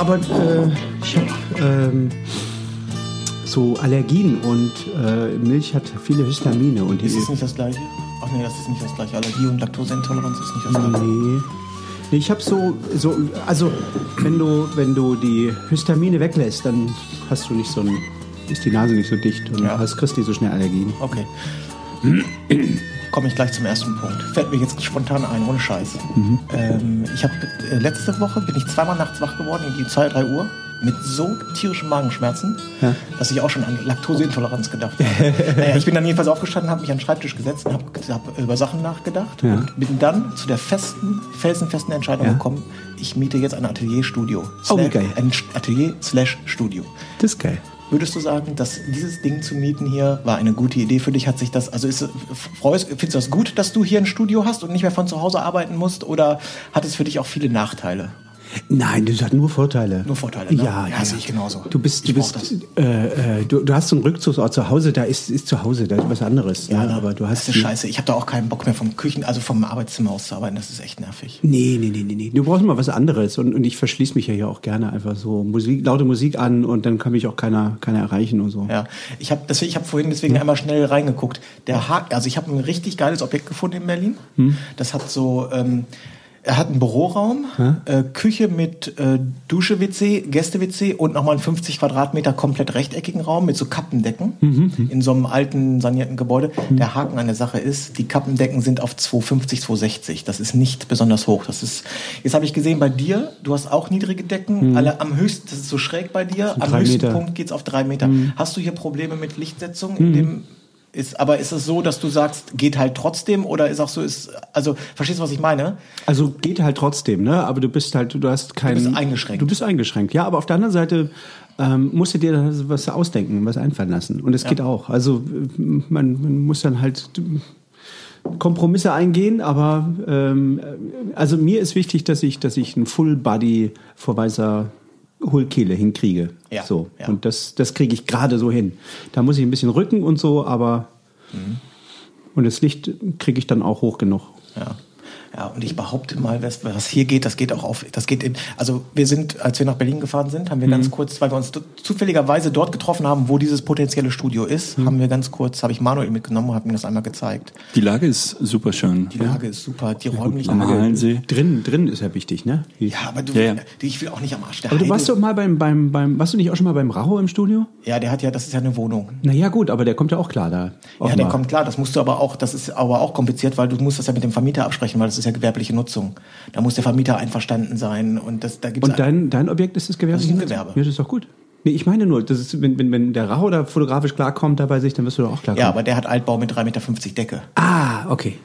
Aber äh, ich habe ähm, so Allergien und äh, Milch hat viele Histamine und. Ist es nicht das gleiche? Ach nee, das ist nicht das gleiche. Allergie und Laktoseintoleranz ist nicht das gleiche. Nee. Nee, ich habe so, so, also wenn du, wenn du die Histamine weglässt, dann hast du nicht so ein, ist die Nase nicht so dicht und Ja. hast kriegst nicht so schnell Allergien. Okay. Komme ich gleich zum ersten Punkt. Fällt mir jetzt spontan ein, ohne Scheiß. Ähm, ich habe äh, letzte Woche bin ich zweimal nachts wach geworden, irgendwie 2, 3 Uhr, mit so tierischen Magenschmerzen, Ja. dass ich auch schon an Laktoseintoleranz gedacht habe. naja, ich bin dann jedenfalls aufgestanden, habe mich an den Schreibtisch gesetzt und habe hab über Sachen nachgedacht Ja. und bin dann zu der festen, felsenfesten Entscheidung Ja. gekommen, ich miete jetzt ein Atelierstudio. Oh, geil. Ein Atelier slash Studio. Das ist geil. Würdest du sagen, dass dieses Ding zu mieten hier war eine gute Idee für dich? Hat sich das, also ist, freust, findest du das gut, dass du hier ein Studio hast und nicht mehr von zu Hause arbeiten musst? Oder hat es für dich auch viele Nachteile? Nein, das hat nur Vorteile. Nur Vorteile, ne? Ja, Ja, ja, sehe ich genauso. Du bist, du bist, äh, äh, du, du hast so einen Rückzugsort zu Hause, da ist, ist zu Hause, da ist was anderes. Ja, ne? aber du hast. Das ist scheiße. Ich habe da auch keinen Bock mehr vom Küchen, also vom Arbeitszimmer aus zu arbeiten. Das ist echt nervig. Nee, nee, nee, nee, nee. Du brauchst mal was anderes. Und, und ich verschließe mich ja hier auch gerne einfach so Musik, laute Musik an und dann kann mich auch keiner, keiner erreichen und so. Ja, ich habe ich hab vorhin deswegen einmal schnell reingeguckt. Der Haken, also ich habe ein richtig geiles Objekt gefunden in Berlin. Das hat so, ähm, er hat einen Büroraum, äh, Küche mit äh, Dusche, WC, Gäste, WC und nochmal einen 50 Quadratmeter komplett rechteckigen Raum mit so Kappendecken in so einem alten sanierten Gebäude. Der Haken an der Sache ist, die Kappendecken sind auf 250, 260. Das ist nicht besonders hoch. Das ist, jetzt habe ich gesehen bei dir, du hast auch niedrige Decken. Alle am höchsten, das ist so schräg bei dir. Am höchsten Meter. Punkt geht's auf drei Meter. Hast du hier Probleme mit Lichtsetzung in dem ist, aber ist es so, dass du sagst, geht halt trotzdem oder ist auch so, ist, also, verstehst du, was ich meine? Also geht halt trotzdem, ne? Aber du bist halt, du hast keinen. bist eingeschränkt. Du bist eingeschränkt, ja. Aber auf der anderen Seite ähm, musst du dir was ausdenken, was einfallen lassen. Und es geht auch. Also man, man muss dann halt Kompromisse eingehen, aber ähm, also mir ist wichtig, dass ich, dass ich einen Full Body vor weißer Hohlkehle hinkriege. Ja, So. ja. Und das, das kriege ich gerade so hin. Da muss ich ein bisschen rücken und so, aber Mhm. und das Licht kriege ich dann auch hoch genug. Ja. Ja, und ich behaupte mal, was, was hier geht, das geht auch auf, das geht in, also wir sind, als wir nach Berlin gefahren sind, haben wir Mhm. ganz kurz, weil wir uns zufälligerweise dort getroffen haben, wo dieses potenzielle Studio ist, Mhm. haben wir ganz kurz, habe ich Manuel mitgenommen und habe ihm das einmal gezeigt. Die Lage ist super schön. Die Lage ist super, die Am Räumlichkeit. Halensee. Drin, drin ist ja wichtig, ne? Ja, aber du, Ja, ja. ich will auch nicht am Arsch der Aber du warst doch mal beim, beim, beim, warst du nicht auch schon mal beim Rauch im Studio? Ja, der hat ja, das ist ja eine Wohnung. Naja, gut, aber der kommt ja auch klar da. Ja, der offenbar. kommt klar, das musst du aber auch, das ist aber auch kompliziert, weil du musst das ja mit dem Vermieter absprechen, weil das ist ja gewerbliche Nutzung. Da muss der Vermieter einverstanden sein und das, da gibt's Und dein, dein Objekt ist das Gewerbe? Das ist ein Gewerbe. Ja, das ist doch gut. Nee, ich meine nur, das ist, wenn, wenn, wenn der Rauch da fotografisch klarkommt da bei sich, dann wirst du doch auch klarkommen. Ja, aber der hat Altbau mit 3,50 Meter Decke. Ah, okay.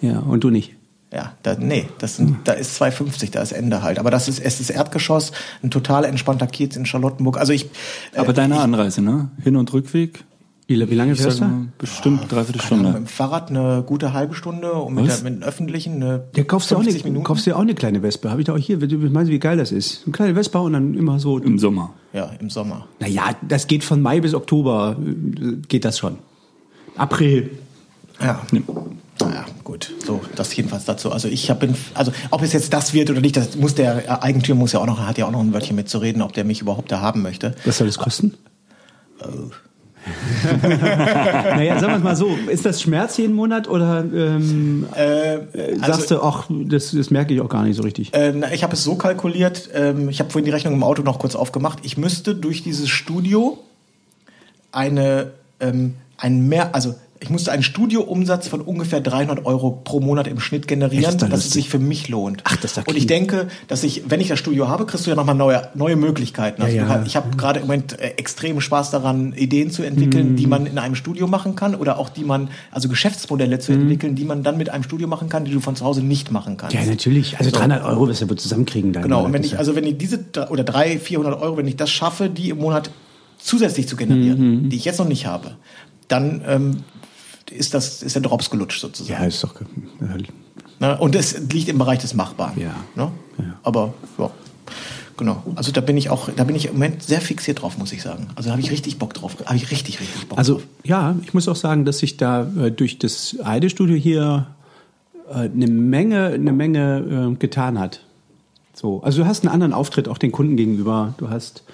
Ja, und du nicht. Ja, da, nee, das sind, da ist 2,50, da ist Ende halt. Aber das ist, es ist Erdgeschoss, ein total entspannter Kiez in Charlottenburg. Also ich, äh, Aber deine Anreise, ne? Hin- und Rückweg? Wie, wie lange fährst du? bestimmt dreiviertel keine Ahnung, mit Stunde. dem Fahrrad eine gute halbe Stunde und mit, der, mit dem öffentlichen eine Der kaufst du auch 50 eine, Minuten. kaufst du auch eine kleine Wespe. Habe ich da auch hier. Du meinst, wie geil das ist? Eine kleine Wespe und dann immer so. Im Sommer. ja, im Sommer. Naja, das geht von Mai bis Oktober, äh, geht das schon. April. Ja. Naja, gut. So, das jedenfalls dazu. Also ich bin, also ob es jetzt das wird oder nicht, das muss der Eigentümer muss ja auch noch, hat ja auch noch ein Wörtchen mitzureden, ob der mich überhaupt da haben möchte. Was soll das kosten? naja, sagen wir es mal so, ist das Schmerz jeden Monat oder ähm, sagst du, ach, das, das merke ich auch gar nicht so richtig? Äh, ich habe es so kalkuliert, ähm, ich habe vorhin die Rechnung im Auto noch kurz aufgemacht. Ich müsste durch dieses Studio eine, ähm, ein mehr, also ich musste einen Studioumsatz von ungefähr 300 Euro pro Monat im Schnitt generieren, doch dass es sich für mich lohnt. Ach, das ist Und ich denke, dass ich, wenn ich das Studio habe, kriegst du ja nochmal neue, neue Möglichkeiten. Also Ja, ja. ich habe gerade im Moment äh, extremen Spaß daran, Ideen zu entwickeln, Mhm. die man in einem Studio machen kann oder auch die man, also Geschäftsmodelle zu entwickeln, die man dann mit einem Studio machen kann, die du von zu Hause nicht machen kannst. Mhm. Ja, natürlich. Also 300 Euro wirst du wohl zusammenkriegen. Dann, Genau, oder? und wenn Das ich, also wenn ich diese, oder 300, 400 Euro, wenn ich das schaffe, die im Monat zusätzlich zu generieren, Mhm. die ich jetzt noch nicht habe, dann ähm, ist das, ist der Drops gelutscht ja, sozusagen. ist doch. Ne? Und es liegt im Bereich des Machbaren. Ja. Ne? Aber, ja. Genau. Also da bin ich auch, da bin ich im Moment sehr fixiert drauf, muss ich sagen. Also habe ich richtig Bock drauf. Habe ich richtig, richtig Bock Also drauf. ja, ich muss auch sagen, dass sich da äh, durch das Heidestudio hier äh, eine Menge, eine Menge äh, getan hat. So, also du hast einen anderen Auftritt auch den Kunden gegenüber. Du hast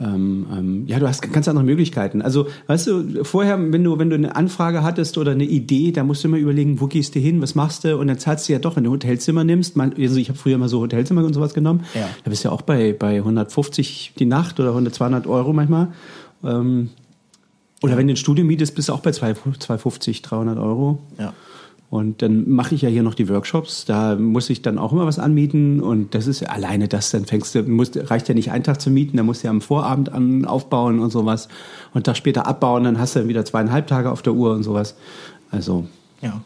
ähm, ähm, ja, du hast ganz andere Möglichkeiten. Also, weißt du, vorher, wenn du, wenn du eine Anfrage hattest oder eine Idee, da musst du immer überlegen, wo gehst du hin, was machst du? Und dann zahlst du ja doch, wenn du Hotelzimmer nimmst. Man, also ich habe früher mal so Hotelzimmer und sowas genommen. Ja. Da bist du ja auch bei, bei 150 die Nacht oder 100, 200 Euro manchmal. Ähm, oder wenn du ein Studio mietest, bist du auch bei 2 250, 300 Euro. Ja. Und dann mache ich ja hier noch die Workshops. Da muss ich dann auch immer was anmieten. Und das ist alleine das, dann fängst du, musst, reicht ja nicht einen Tag zu mieten, dann musst du ja am Vorabend an, aufbauen und sowas. Und einen Tag später abbauen, dann hast du dann wieder zweieinhalb Tage auf der Uhr und sowas. Also, Ja.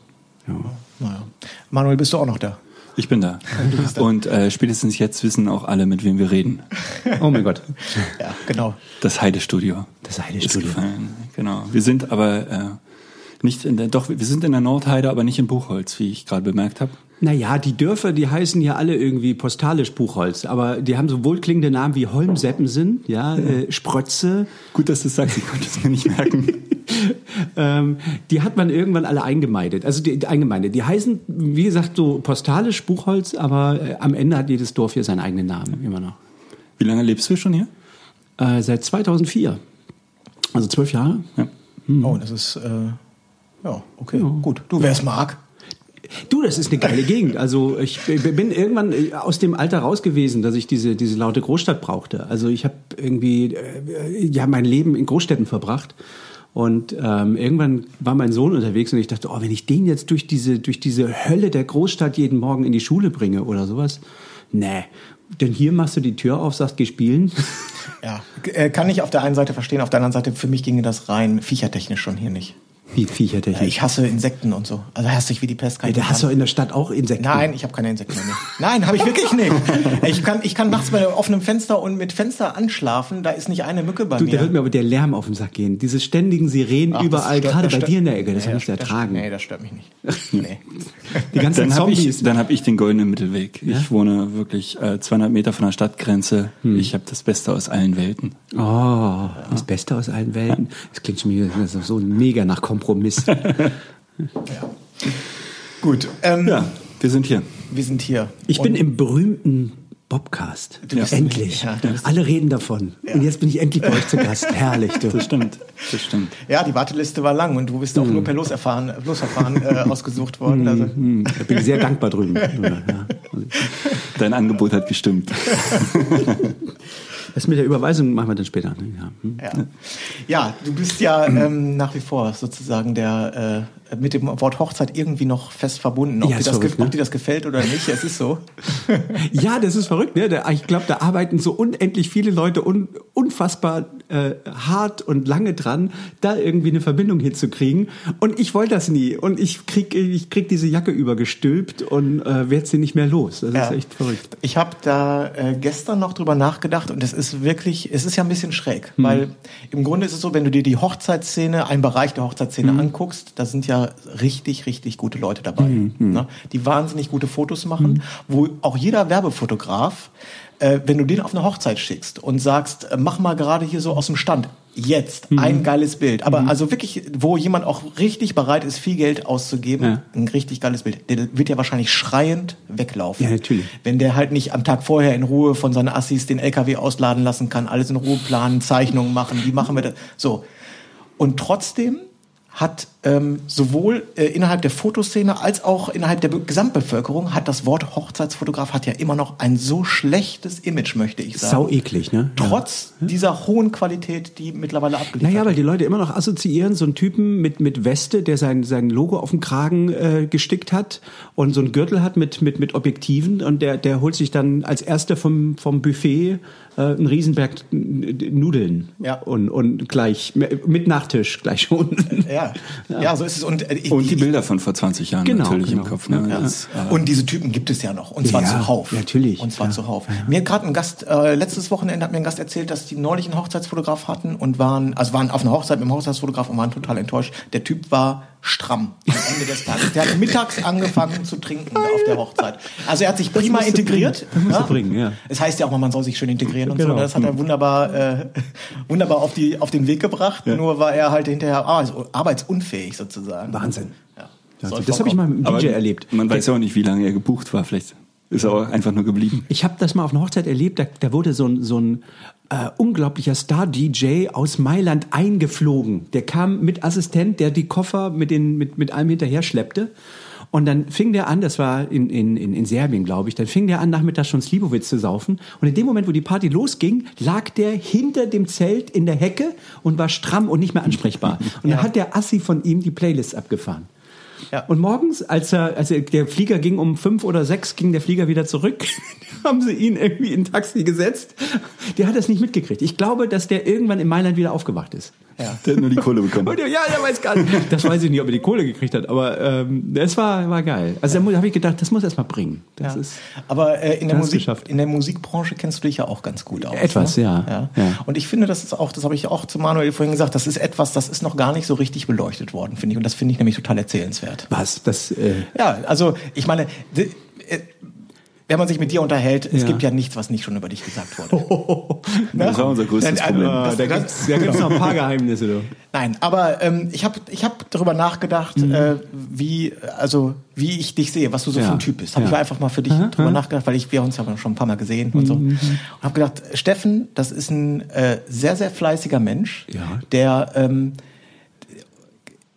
ja. Naja. Manuel, bist du auch noch da? Ich bin da. Und äh, spätestens jetzt wissen auch alle, mit wem wir reden. Oh mein Gott. Ja, genau. Das Heidestudio. Das Heidestudio. Genau. Wir sind aber äh, nicht in der, doch, wir sind in der Nordheide, aber nicht in Buchholz, wie ich gerade bemerkt habe. Naja, die Dörfer, die heißen ja alle irgendwie postalisch Buchholz, aber die haben so wohlklingende Namen wie Holmseppensen, ja, äh, Sprötze. Gut, dass du es sagst, ich konnte es mir nicht merken. ähm, die hat man irgendwann alle eingemeindet. Also die, die eingemeindet. Die heißen, wie gesagt, so postalisch Buchholz, aber äh, am Ende hat jedes Dorf hier seinen eigenen Namen, immer noch. Wie lange lebst du schon hier? Äh, seit 2004. Also zwölf Jahre. Ja. Oh, das ist, äh, ja, okay, gut. Du, wer es mag. Du, das ist eine geile Gegend. Also ich bin irgendwann äh, aus dem Alter raus gewesen, dass ich diese, diese laute Großstadt brauchte. Also ich habe irgendwie äh, ja mein Leben in Großstädten verbracht. Und ähm, irgendwann war mein Sohn unterwegs und ich dachte, oh, wenn ich den jetzt durch diese, durch diese Hölle der Großstadt jeden Morgen in die Schule bringe oder sowas, nee. Denn hier machst du die Tür auf, sagst, geh spielen. Ja, äh, kann ich auf der einen Seite verstehen, auf der anderen Seite, für mich ginge das rein viechertechnisch schon hier nicht. Wie Viechertechnik. Ich hasse Insekten und so. Also hasse ich wie die Pest. kann Ja, du nicht hast doch haben. in der Stadt auch Insekten. Nein, ich habe keine Insekten mehr. Nein, habe ich wirklich nicht. Ich kann, ich kann nachts bei offenem Fenster und mit Fenster anschlafen, da ist nicht eine Mücke bei Du, mir. da wird mir aber der Lärm auf den Sack gehen. Diese ständigen Sirenen Ach, das überall, stört- gerade bei dir in der Ecke, das Nee, kann ich ertragen. Nee, das stört mich nicht. Nee. Die ganzen Dann habe Zombies. ich, dann hab ich den goldenen Mittelweg. Ja? Ich wohne wirklich äh, 200 Meter von der Stadtgrenze. Ich habe das Beste aus allen Welten. Oh, das Beste aus allen Welten. Das klingt schon wieder so mega nach Kompromiss. Gut, ähm, Ja, wir sind hier. wir sind hier. Ich Und bin im berühmten Bobcast. Du bist- endlich. ja, Alle reden davon. Und jetzt bin ich endlich bei euch zu Gast. Herrlich, du. Das stimmt. Das stimmt. Ja, die Warteliste war lang und du bist auch Hm. nur per Loserfahren, Losverfahren äh, ausgesucht worden. Also, Hm, Da bin ich sehr dankbar drüben. Ja. Dein Angebot hat gestimmt. Das mit der Überweisung machen wir dann später. ne? Ja. Hm. ja. ja, du bist ja ähm, nach wie vor sozusagen der äh, mit dem Wort Hochzeit irgendwie noch fest verbunden. Ob, Ja, dir das, verrückt, ge- ob ne? dir das gefällt oder nicht, es ist so. Ja, das ist verrückt. Ne? Ich glaube, da arbeiten so unendlich viele Leute un, unfassbar äh, hart und lange dran, da irgendwie eine Verbindung hinzukriegen. Und ich wollte das nie. Und ich krieg, ich krieg diese Jacke übergestülpt und äh, werde sie nicht mehr los. Das Ja. ist echt verrückt. Ich habe da äh, gestern noch drüber nachgedacht und es ist wirklich, es ist ja ein bisschen schräg, weil im Grunde ist es so, wenn du dir die Hochzeitsszene, einen Bereich der Hochzeitsszene anguckst, da sind ja richtig, richtig gute Leute dabei, ne? die wahnsinnig gute Fotos machen, wo auch jeder Werbefotograf, äh, wenn du den auf eine Hochzeit schickst und sagst, äh, mach mal gerade hier so aus dem Stand, jetzt ein geiles Bild, aber also wirklich, wo jemand auch richtig bereit ist, viel Geld auszugeben, Ja. ein richtig geiles Bild, der wird ja wahrscheinlich schreiend weglaufen. Ja, natürlich. Wenn der halt nicht am Tag vorher in Ruhe von seinen Assis den LKW ausladen lassen kann, alles in Ruhe planen, Zeichnungen machen, wie machen wir das? So. Und trotzdem hat ähm, sowohl äh, innerhalb der Fotoszene als auch innerhalb der Be Gesamtbevölkerung hat das Wort Hochzeitsfotograf hat ja immer noch ein so schlechtes Image, möchte ich sagen. Sau eklig, ne? Trotz dieser hohen Qualität, die mittlerweile abgeliefert Naja, weil die Leute immer noch assoziieren, so einen Typen mit, mit Weste, der sein, sein Logo auf dem Kragen äh, gestickt hat und so einen Gürtel hat mit, mit, mit Objektiven und der, der holt sich dann als erster vom, vom Buffet äh, einen Riesenberg Nudeln Ja. und, und gleich mit Nachtisch gleich schon. Ja, ja, so ist es. Und, äh, Und die Bilder von vor 20 Jahren Genau, natürlich genau. im Kopf. Ne? Ja. Das, äh, Und diese Typen gibt es ja noch. Und zwar Ja, zuhauf. natürlich, Und zwar ja. zuhauf. Mir hat gerade ein Gast, äh, letztes Wochenende hat mir ein Gast erzählt, dass die neulich einen Hochzeitsfotograf hatten und waren, also waren auf einer Hochzeit mit dem Hochzeitsfotograf und waren total enttäuscht. Der Typ war stramm am Ende des Tages. Der hat mittags angefangen zu trinken auf der Hochzeit. Also er hat sich prima integriert. bringen. Das musst du bringen, ja. Es heißt ja auch mal, man soll sich schön integrieren und Genau. so. Das hat er wunderbar, äh, wunderbar auf, die, auf den Weg gebracht. Nur war er halt hinterher arbeits arbeitsunfähig sozusagen. Wahnsinn. Ja. Soll das habe ich mal mit dem aber DJ erlebt. Man weiß ja auch nicht, wie lange er gebucht war. Vielleicht ist er auch einfach nur geblieben. Ich habe das mal auf einer Hochzeit erlebt, da, da wurde so ein, so ein äh, unglaublicher Star-DJ aus Mailand eingeflogen. Der kam mit Assistent, der die Koffer mit, den, mit, mit allem hinterher schleppte. Und dann fing der an, das war in, in, in, in Serbien, glaube ich, dann fing der an, nachmittags schon Slivovitz zu saufen. Und in dem Moment, wo die Party losging, lag der hinter dem Zelt in der Hecke und war stramm und nicht mehr ansprechbar. Und dann hat der Assi von ihm die Playlist abgefahren. Ja. Und morgens, als er, als er, der Flieger ging um fünf oder sechs, ging der Flieger wieder zurück, haben sie ihn irgendwie in ein Taxi gesetzt. Der hat das nicht mitgekriegt. Ich glaube, dass der irgendwann in Mailand wieder aufgewacht ist. Ja. Der hat nur die Kohle bekommen. Der, ja, der weiß gar nicht. Das weiß ich nicht, ob er die Kohle gekriegt hat, aber ähm, es war, war geil. Also da habe ich gedacht, das muss erst mal bringen. Das Ja. ist Aber äh, in, der Das Musik, in der Musikbranche kennst du dich ja auch ganz gut aus. Etwas, ne? ja. ja. Ja. Und ich finde, das ist auch, das habe ich auch zu Manuel vorhin gesagt, das ist etwas, das ist noch gar nicht so richtig beleuchtet worden, finde ich. Und das finde ich nämlich total erzählenswert. Was. Das, äh, Ja, also ich meine, äh, wenn man sich mit dir unterhält, es Ja. gibt ja nichts, was nicht schon über dich gesagt wurde. Das war unser größtes Nein, Problem. also, da gibt's, da gibt's noch ein paar Geheimnisse. Du. Nein, aber ähm, ich habe ich hab darüber nachgedacht, Mhm. äh, wie also wie ich dich sehe, was du so Ja. für ein Typ bist. Habe Ja. ich einfach mal für dich drüber nachgedacht, weil ich wir uns ja schon ein paar Mal gesehen und so. Mhm. Und habe gedacht, Steffen, das ist ein äh, sehr sehr fleißiger Mensch, der ähm,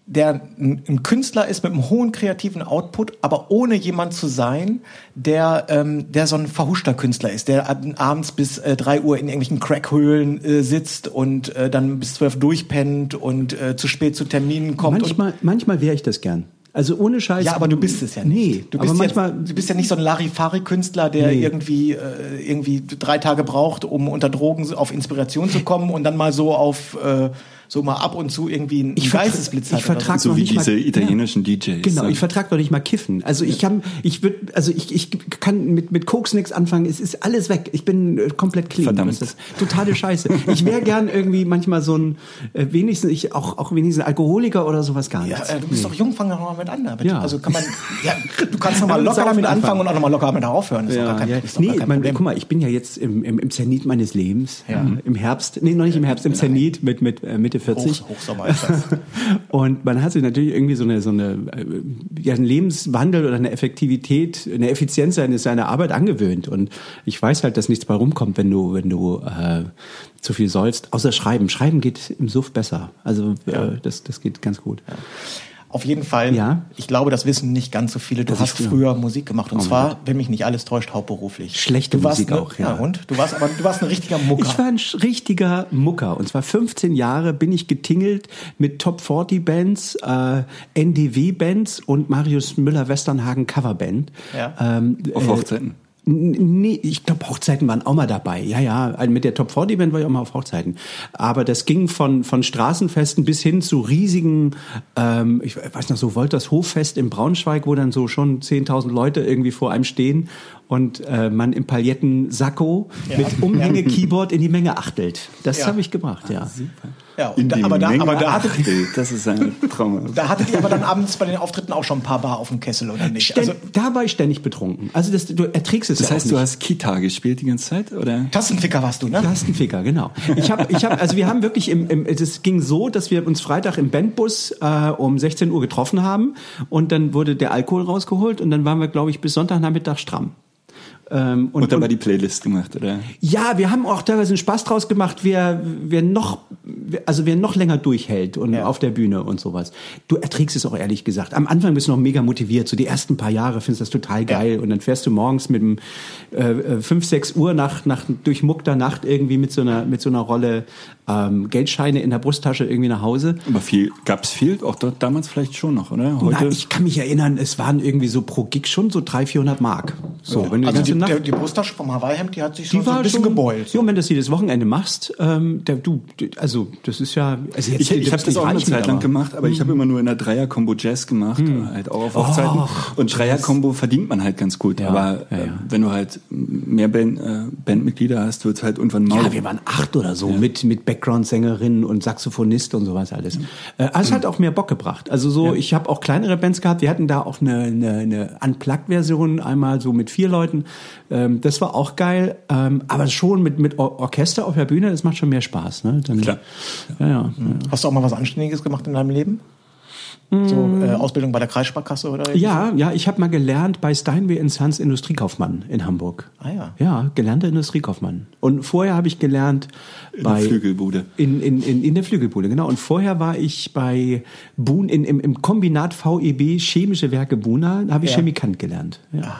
der ein Künstler ist mit einem hohen kreativen Output, aber ohne jemand zu sein, der, ähm, der so ein verhuschter Künstler ist, der ab- abends bis äh, 3 Uhr in irgendwelchen Crackhöhlen äh, sitzt und äh, dann bis 12 durchpennt und äh, zu spät zu Terminen kommt. Manchmal, manchmal wäre ich das gern. Also ohne Scheiß. ja, aber du bist es ja nicht. Nee, du aber bist, manchmal. ja, du bist ja nicht so ein Larifari-Künstler, der Nee. irgendwie, äh, irgendwie drei Tage braucht, um unter Drogen auf Inspiration zu kommen und dann mal so auf äh, so mal ab und zu irgendwie einen Ich Geistesblitz hat ich vertrag so. So noch wie nicht mal- diese italienischen DJs. Genau, ne? ich vertrag doch nicht mal Kiffen. Also ich kann, ich würde, also ich, ich kann mit, mit Koks nichts anfangen. Es ist alles weg. Ich bin äh, komplett clean. Verdammt. Das ist totale Scheiße. Ich wäre gern irgendwie manchmal so ein, äh, wenigstens, ich auch, auch wenigstens Alkoholiker oder sowas gar Ja, nichts. äh, du bist doch jung, fang doch mal mit an damit. Ja. Also kann man, ja, du kannst noch mal mit locker damit anfangen anfangen. und auch noch mal locker damit aufhören. Das ist doch gar kein, ja. ist Nee, gar kein mein, Problem. guck mal, ich bin ja jetzt im, im, im Zenit meines Lebens. Ja. Im Herbst, nee, noch nicht im Herbst, im Zenit mit, mit äh, Mitte 40. Hoch, Hochsommer ist das. Und man hat sich natürlich irgendwie so eine, so eine, äh, ja, einen Lebenswandel oder eine Effektivität, eine Effizienz seines, seiner Arbeit angewöhnt. Und ich weiß halt, dass nichts bei rumkommt, wenn du, wenn du äh, zu viel sollst. Außer Schreiben. Schreiben geht im Suff besser. Also äh, das, das geht ganz gut. Auf jeden Fall. Ja. Ich glaube, das wissen nicht ganz so viele. Du Das hast ja. früher Musik gemacht und Oh zwar, wenn mich nicht alles täuscht, hauptberuflich. Schlechte du warst Musik ne, auch, ja. Und du warst aber du warst ein richtiger Mucker. Ich war ein richtiger Mucker. Und zwar 15 Jahre bin ich getingelt mit Top 40 Bands, äh, NDW Bands und Marius Müller-Westernhagen Coverband. Ja. Ähm, Auf äh, Hochzeiten. N- Nee, ich glaube, Hochzeiten waren auch mal dabei. Ja, ja, also mit der Top 40 Band war ich auch mal auf Hochzeiten. Aber das ging von, von Straßenfesten bis hin zu riesigen, ähm, ich weiß noch so, Wolters Hoffest in Braunschweig, wo dann so schon 10.000 Leute irgendwie vor einem stehen und äh, man im Pailletten-Sakko Ja. mit Umhänge-Keyboard in die Menge achtelt. Das Ja. habe ich gemacht, ja. Ja, In und da, die aber da, Menge aber da hattet, achtet. Das ist ein Traum. da hattet ihr aber dann abends bei den Auftritten auch schon ein paar Bar auf dem Kessel oder nicht? Ständ, Also da war ich ständig betrunken. Also das, du erträgst es Das ja heißt, auch du hast Kita gespielt die ganze Zeit, oder? Tassenficker warst du, ne? Tastenficker, genau. Ich habe, ich habe, also wir haben wirklich im, im, es ging so, dass wir uns Freitag im Bandbus äh, um 16 Uhr getroffen haben und dann wurde der Alkohol rausgeholt und dann waren wir, glaube ich, bis Sonntagnachmittag stramm. Ähm, Und, dann war die Playlist gemacht, oder? ja, wir haben auch teilweise einen Spaß draus gemacht, wer, wer noch also wer noch länger durchhält und Ja. auf der Bühne und sowas, du erträgst es auch ehrlich gesagt. Am Anfang bist du noch mega motiviert, so die ersten paar Jahre findest du das total geil und dann fährst du morgens mit dem äh, 5, 6 Uhr nach, nach durchmuckter Nacht irgendwie mit so einer, mit so einer Rolle ähm, Geldscheine in der Brusttasche irgendwie nach Hause. Aber viel, gab's viel? Auch dort damals vielleicht schon noch, oder? Heute? Na, ich kann mich erinnern, es waren irgendwie so pro Gig schon so 300, 400 Mark. So, wenn du Also die die, Nacht der, die Brusttasche vom Hawaii-Hemd, die hat sich schon die so ein bisschen schon, gebeult. Ja, und wenn du das jedes Wochenende machst, ähm, der, du, also das ist ja, also jetzt, Ich, ich habe das auch eine Zeit lang aber- gemacht, aber ich habe immer nur in der Dreier-Kombo Jazz gemacht, halt auch auf Hochzeiten. Och, und Dreier-Kombo verdient man halt ganz gut. Ja, aber ja, äh, ja. wenn du halt mehr Band, äh, Bandmitglieder hast, wird's halt irgendwann mau. Ja, wir waren acht oder so mit mit Background-Sängerin und Saxophonist und sowas alles. Äh, also es hat auch mehr Bock gebracht. Also so, ich habe auch kleinere Bands gehabt. Wir hatten da auch eine, eine, eine Unplugged-Version einmal so mit vier Leuten. Ähm, das war auch geil. Ähm, aber schon mit mit Or Orchester auf der Bühne, das macht schon mehr Spaß. Ne? Dann, Klar. Ja, ja. Hast du auch mal was Anständiges gemacht in deinem Leben? So äh, Ausbildung bei der Kreissparkasse oder? Mm. Ja, ja, ich habe mal gelernt bei Steinway Sons Industriekaufmann in Hamburg. Ah ja. Ja, gelernter Industriekaufmann. Und vorher habe ich gelernt In bei der Flügelbude. In, in, in, in der Flügelbude, genau. Und vorher war ich bei Bun, in, im, im Kombinat VEB Chemische Werke Buna, da habe ich Ja. Chemikant gelernt. Ja.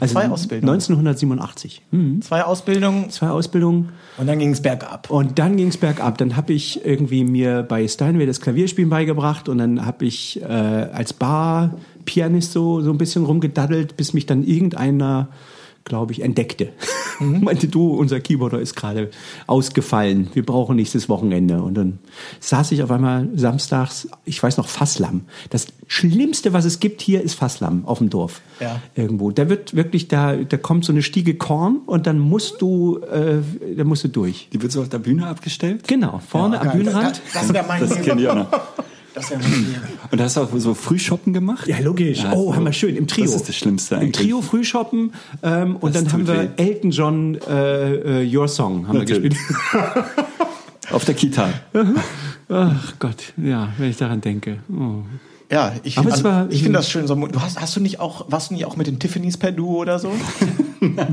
Hat zwei Ausbildungen. 1987. Hm. Zwei Ausbildungen Zwei Ausbildungen. und dann ging es bergab. Und dann ging's bergab. Dann habe ich irgendwie mir bei Steinway das Klavierspielen beigebracht und dann habe ich äh, als Bar-Pianist so, so ein bisschen rumgedaddelt, bis mich dann irgendeiner, glaube ich, entdeckte. Meinte, du, unser Keyboarder ist gerade ausgefallen. Wir brauchen nächstes Wochenende. Und dann saß ich auf einmal samstags, ich weiß noch, Fasslamm. Das Schlimmste, was es gibt hier, ist Fasslamm auf dem Dorf. Ja. Irgendwo. Da wird wirklich, da, da kommt so eine Stiege Korn und dann musst du, äh, da musst du durch. Die wird so auf der Bühne abgestellt? Genau, vorne am Geil. Bühnenrand. Das, das mein Das kenne ich auch noch. Das wäre. Und hast du auch so Frühshoppen gemacht? Ja, logisch. Ja, oh, so- haben wir schön. Im Trio. Das ist das Schlimmste Im eigentlich. Trio Frühshoppen. Ähm, und Das dann haben wir weh. Elton John äh, äh, Your Song haben Natürlich. wir gespielt. Auf der Kita. Ach Gott, ja, wenn ich daran denke. Oh. Ja, ich, also, war- ich finde das schön. So, du hast, hast du nicht auch, warst du nicht auch mit den Tiffany's per Duo oder so?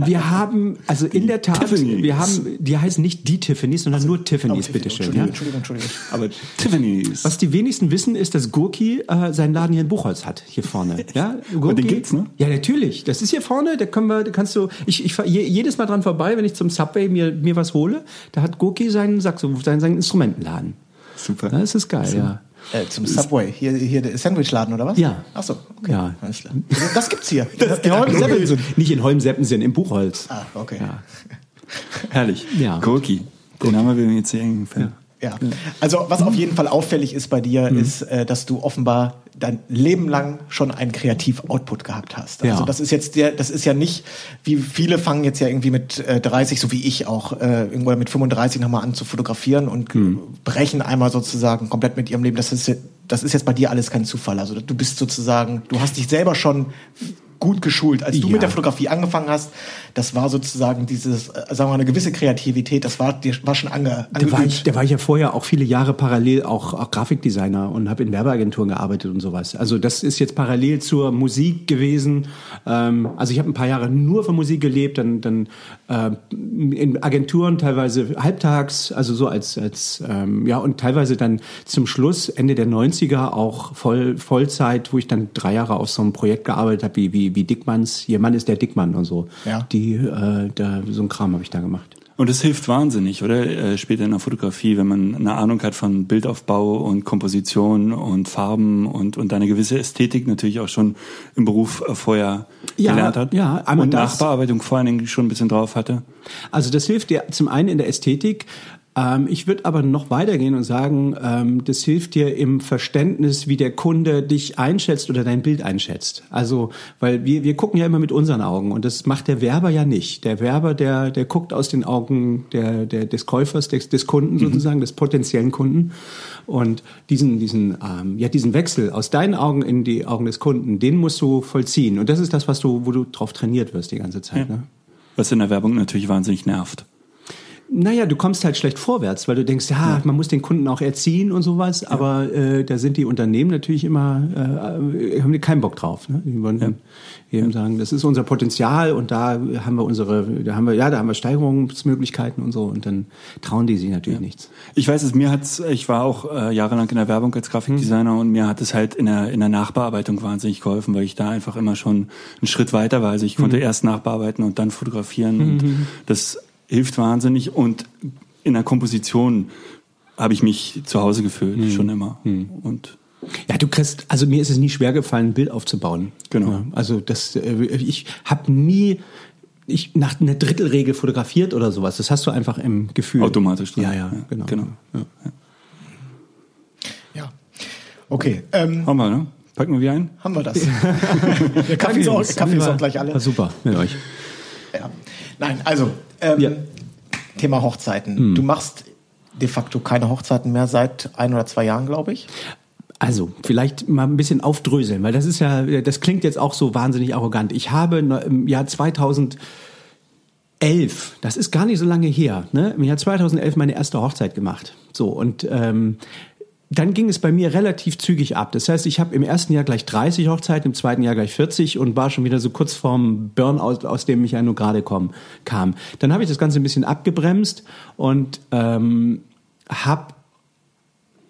Wir haben, also in der Tat, Tiffany's. wir haben, die heißen nicht die Tiffany's, sondern nur Tiffany's, Oh, bitteschön. Entschuldigung, Ja? Entschuldigung, Entschuldigung. Aber Tiffany's. Was die wenigsten wissen, ist, dass Gurki äh, seinen Laden hier in Buchholz hat, hier vorne. Ja, Gurki, den gibt's, ne? Ja, natürlich. Das ist hier vorne, da können wir, da kannst du, ich, ich fahr je, jedes Mal dran vorbei, wenn ich zum Subway mir, mir was hole, da hat Gurki seinen Saxo, seinen, seinen Instrumentenladen. Super. Das ist geil, ja. Äh, zum Subway, hier, hier der Sandwichladen oder was? Ja. Ach so, okay. Ja. Alles klar. Das gibt's hier. in Holm-Seppelsen. Nicht in Holm-Seppensen, in Buchholz. Ah, okay. Ja. Herrlich. Ja. Gurki. Den will mir jetzt gefallen. Ja. Also was auf jeden Fall auffällig ist bei dir, Mhm. ist, äh, dass du offenbar dein Leben lang schon einen Kreativ-Output gehabt hast. Also Ja. das ist jetzt der, das ist ja nicht, wie viele fangen jetzt ja irgendwie mit äh, 30, so wie ich auch, äh, irgendwo mit 35 nochmal an zu fotografieren und Mhm. brechen einmal sozusagen komplett mit ihrem Leben. Das ist, jetzt- das ist jetzt bei dir alles kein Zufall. Also du bist sozusagen, du hast dich selber schon gut geschult. Als du Ja. mit der Fotografie angefangen hast, das war sozusagen dieses, äh, sagen wir mal, eine gewisse Kreativität, das war dir war schon ange, Da war, angeübt. ich, da war ich ja vorher auch viele Jahre parallel auch, auch Grafikdesigner und habe in Werbeagenturen gearbeitet und sowas. Also das ist jetzt parallel zur Musik gewesen. Ähm, also ich habe ein paar Jahre nur von Musik gelebt, dann, dann äh, in Agenturen teilweise halbtags, also so als, als ähm, ja und teilweise dann zum Schluss Ende der 90er auch voll, Vollzeit, wo ich dann drei Jahre auf so einem Projekt gearbeitet habe, wie, wie, wie Dickmanns, Ihr Mann ist der Dickmann und so. Ja. Die, äh, da, so ein Kram habe ich da gemacht. Und es hilft wahnsinnig, oder? Äh, später in der Fotografie, wenn man eine Ahnung hat von Bildaufbau und Komposition und Farben und, und eine gewisse Ästhetik natürlich auch schon im Beruf äh, vorher Ja, gelernt hat. ja, einmal und das. Nachbearbeitung vor allen Dingen schon ein bisschen drauf hatte. Also das hilft dir zum einen in der Ästhetik. Ähm, ich würde aber noch weitergehen und sagen, ähm, das hilft dir im Verständnis, wie der Kunde dich einschätzt oder dein Bild einschätzt. Also, weil wir, wir gucken ja immer mit unseren Augen und das macht der Werber ja nicht. Der Werber, der, der guckt aus den Augen der, der, des Käufers, des, des Kunden sozusagen, des potenziellen Kunden. Und diesen, diesen, ähm, ja, diesen Wechsel aus deinen Augen in die Augen des Kunden, den musst du vollziehen. Und das ist das, was du, wo du drauf trainiert wirst die ganze Zeit. Ne? Was in der Werbung natürlich wahnsinnig nervt. Naja, du kommst halt schlecht vorwärts, weil du denkst, ja, man muss den Kunden auch erziehen und sowas, aber äh, da sind die Unternehmen natürlich immer, äh, haben die keinen Bock drauf. Ne? Die wollen eben sagen, das ist unser Potenzial und da haben wir unsere, da haben wir, ja, da haben wir Steigerungsmöglichkeiten und so und dann trauen die sich natürlich nichts. Ich weiß es, mir hat's, ich war auch äh, jahrelang in der Werbung als Grafikdesigner und mir hat es halt in der, in der Nachbearbeitung wahnsinnig geholfen, weil ich da einfach immer schon einen Schritt weiter war. Also ich konnte erst nachbearbeiten und dann fotografieren und das hilft wahnsinnig und in der Komposition habe ich mich zu Hause gefühlt, schon immer. Und Ja, du kriegst, also mir ist es nie schwer gefallen, ein Bild aufzubauen. Genau. Ja, also das, äh, ich habe nie ich nach einer Drittelregel fotografiert oder sowas. Das hast du einfach im Gefühl. Automatisch drin. Ja, ja, genau. genau. Ja. Ja. Okay, ähm, Haben wir, ne? Packen wir wie ein? haben wir das. Der Kaffee, ist auch, Kaffee ist auch gleich alle. War super mit euch. Ja. Nein, also ähm, Ja. Thema Hochzeiten. Du machst de facto keine Hochzeiten mehr seit ein oder zwei Jahren, glaube ich. Also, vielleicht mal ein bisschen aufdröseln, weil das ist ja, das klingt jetzt auch so wahnsinnig arrogant. Ich habe im Jahr 2011, das ist gar nicht so lange her, ne, im Jahr 2011 meine erste Hochzeit gemacht. So, und ähm, dann ging es bei mir relativ zügig ab. Das heißt, ich habe im ersten Jahr gleich 30 Hochzeiten, im zweiten Jahr gleich 40 und war schon wieder so kurz vorm Burnout, aus dem ich ja nur gerade kam. Dann habe ich das Ganze ein bisschen abgebremst und ähm, habe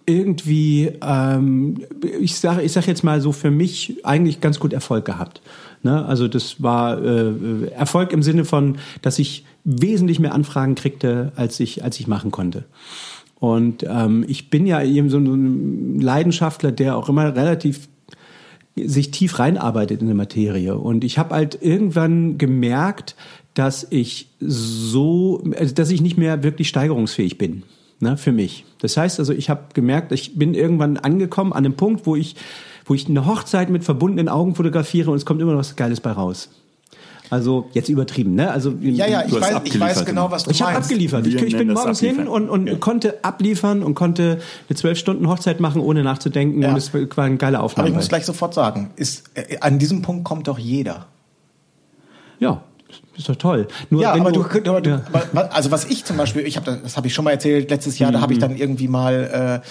irgendwie, ähm, ich sage ich sag jetzt mal so für mich eigentlich ganz gut Erfolg gehabt. Ne? Also das war äh, Erfolg im Sinne von, dass ich wesentlich mehr Anfragen kriegte, als ich, als ich machen konnte. Und ähm, ich bin ja eben so ein Leidenschaftler, der auch immer relativ sich tief reinarbeitet in die Materie. Und ich habe halt irgendwann gemerkt, dass ich so, also dass ich nicht mehr wirklich steigerungsfähig bin, ne, für mich. Das heißt also, ich habe gemerkt, ich bin irgendwann angekommen an einem Punkt, wo ich, wo ich eine Hochzeit mit verbundenen Augen fotografiere und es kommt immer noch was Geiles bei raus. Also jetzt übertrieben, ne? Also Ja, ja, ich Du hast weiß, ich abgeliefert weiß genau, was du ich habe meinst. abgeliefert. Ich, ich bin morgens hin und, und konnte abliefern und konnte eine zwölf Stunden Hochzeit machen, ohne nachzudenken. Ja. Und es war eine geile Aufnahme. Aber ich muss gleich sofort sagen, ist, äh, an diesem Punkt kommt doch jeder. ja, ist doch toll. Nur Ja, wenn aber du, aber du ja. also was ich zum Beispiel, ich habe das, das habe ich schon mal erzählt letztes Jahr, da habe ich Mhm. dann irgendwie mal äh,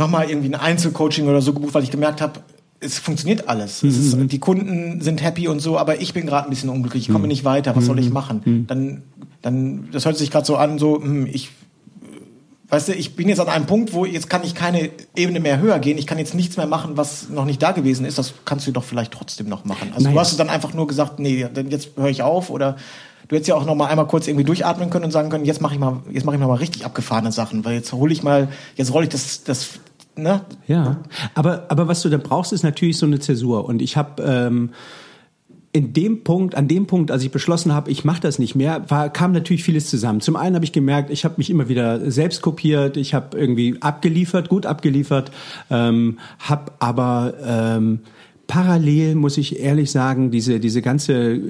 nochmal irgendwie ein Einzelcoaching oder so gebucht, weil ich gemerkt habe, es funktioniert alles. Es Mhm. ist, die Kunden sind happy und so, aber ich bin gerade ein bisschen unglücklich, ich Mhm. komme nicht weiter, was soll ich machen? Dann, dann, das hört sich gerade so an, so, hm, ich Weißt du, ich bin jetzt an einem Punkt, wo jetzt kann ich keine Ebene mehr höher gehen. Ich kann jetzt nichts mehr machen, was noch nicht da gewesen ist. Das kannst du doch vielleicht trotzdem noch machen. Also du Naja. hast dann einfach nur gesagt, nee, dann jetzt höre ich auf oder du hättest ja auch noch mal einmal kurz irgendwie durchatmen können und sagen können, jetzt mache ich mal, jetzt mache ich mal richtig abgefahrene Sachen, weil jetzt hole ich mal, jetzt rolle ich das, das, ne? Ja, aber, aber was du da brauchst, ist natürlich so eine Zäsur. Und ich habe ähm, in dem Punkt, an dem Punkt, als ich beschlossen habe, ich mache das nicht mehr, war, kam natürlich vieles zusammen. Zum einen habe ich gemerkt, ich habe mich immer wieder selbst kopiert, ich habe irgendwie abgeliefert, gut abgeliefert, ähm, habe aber ähm, parallel muss ich ehrlich sagen, diese diese ganze,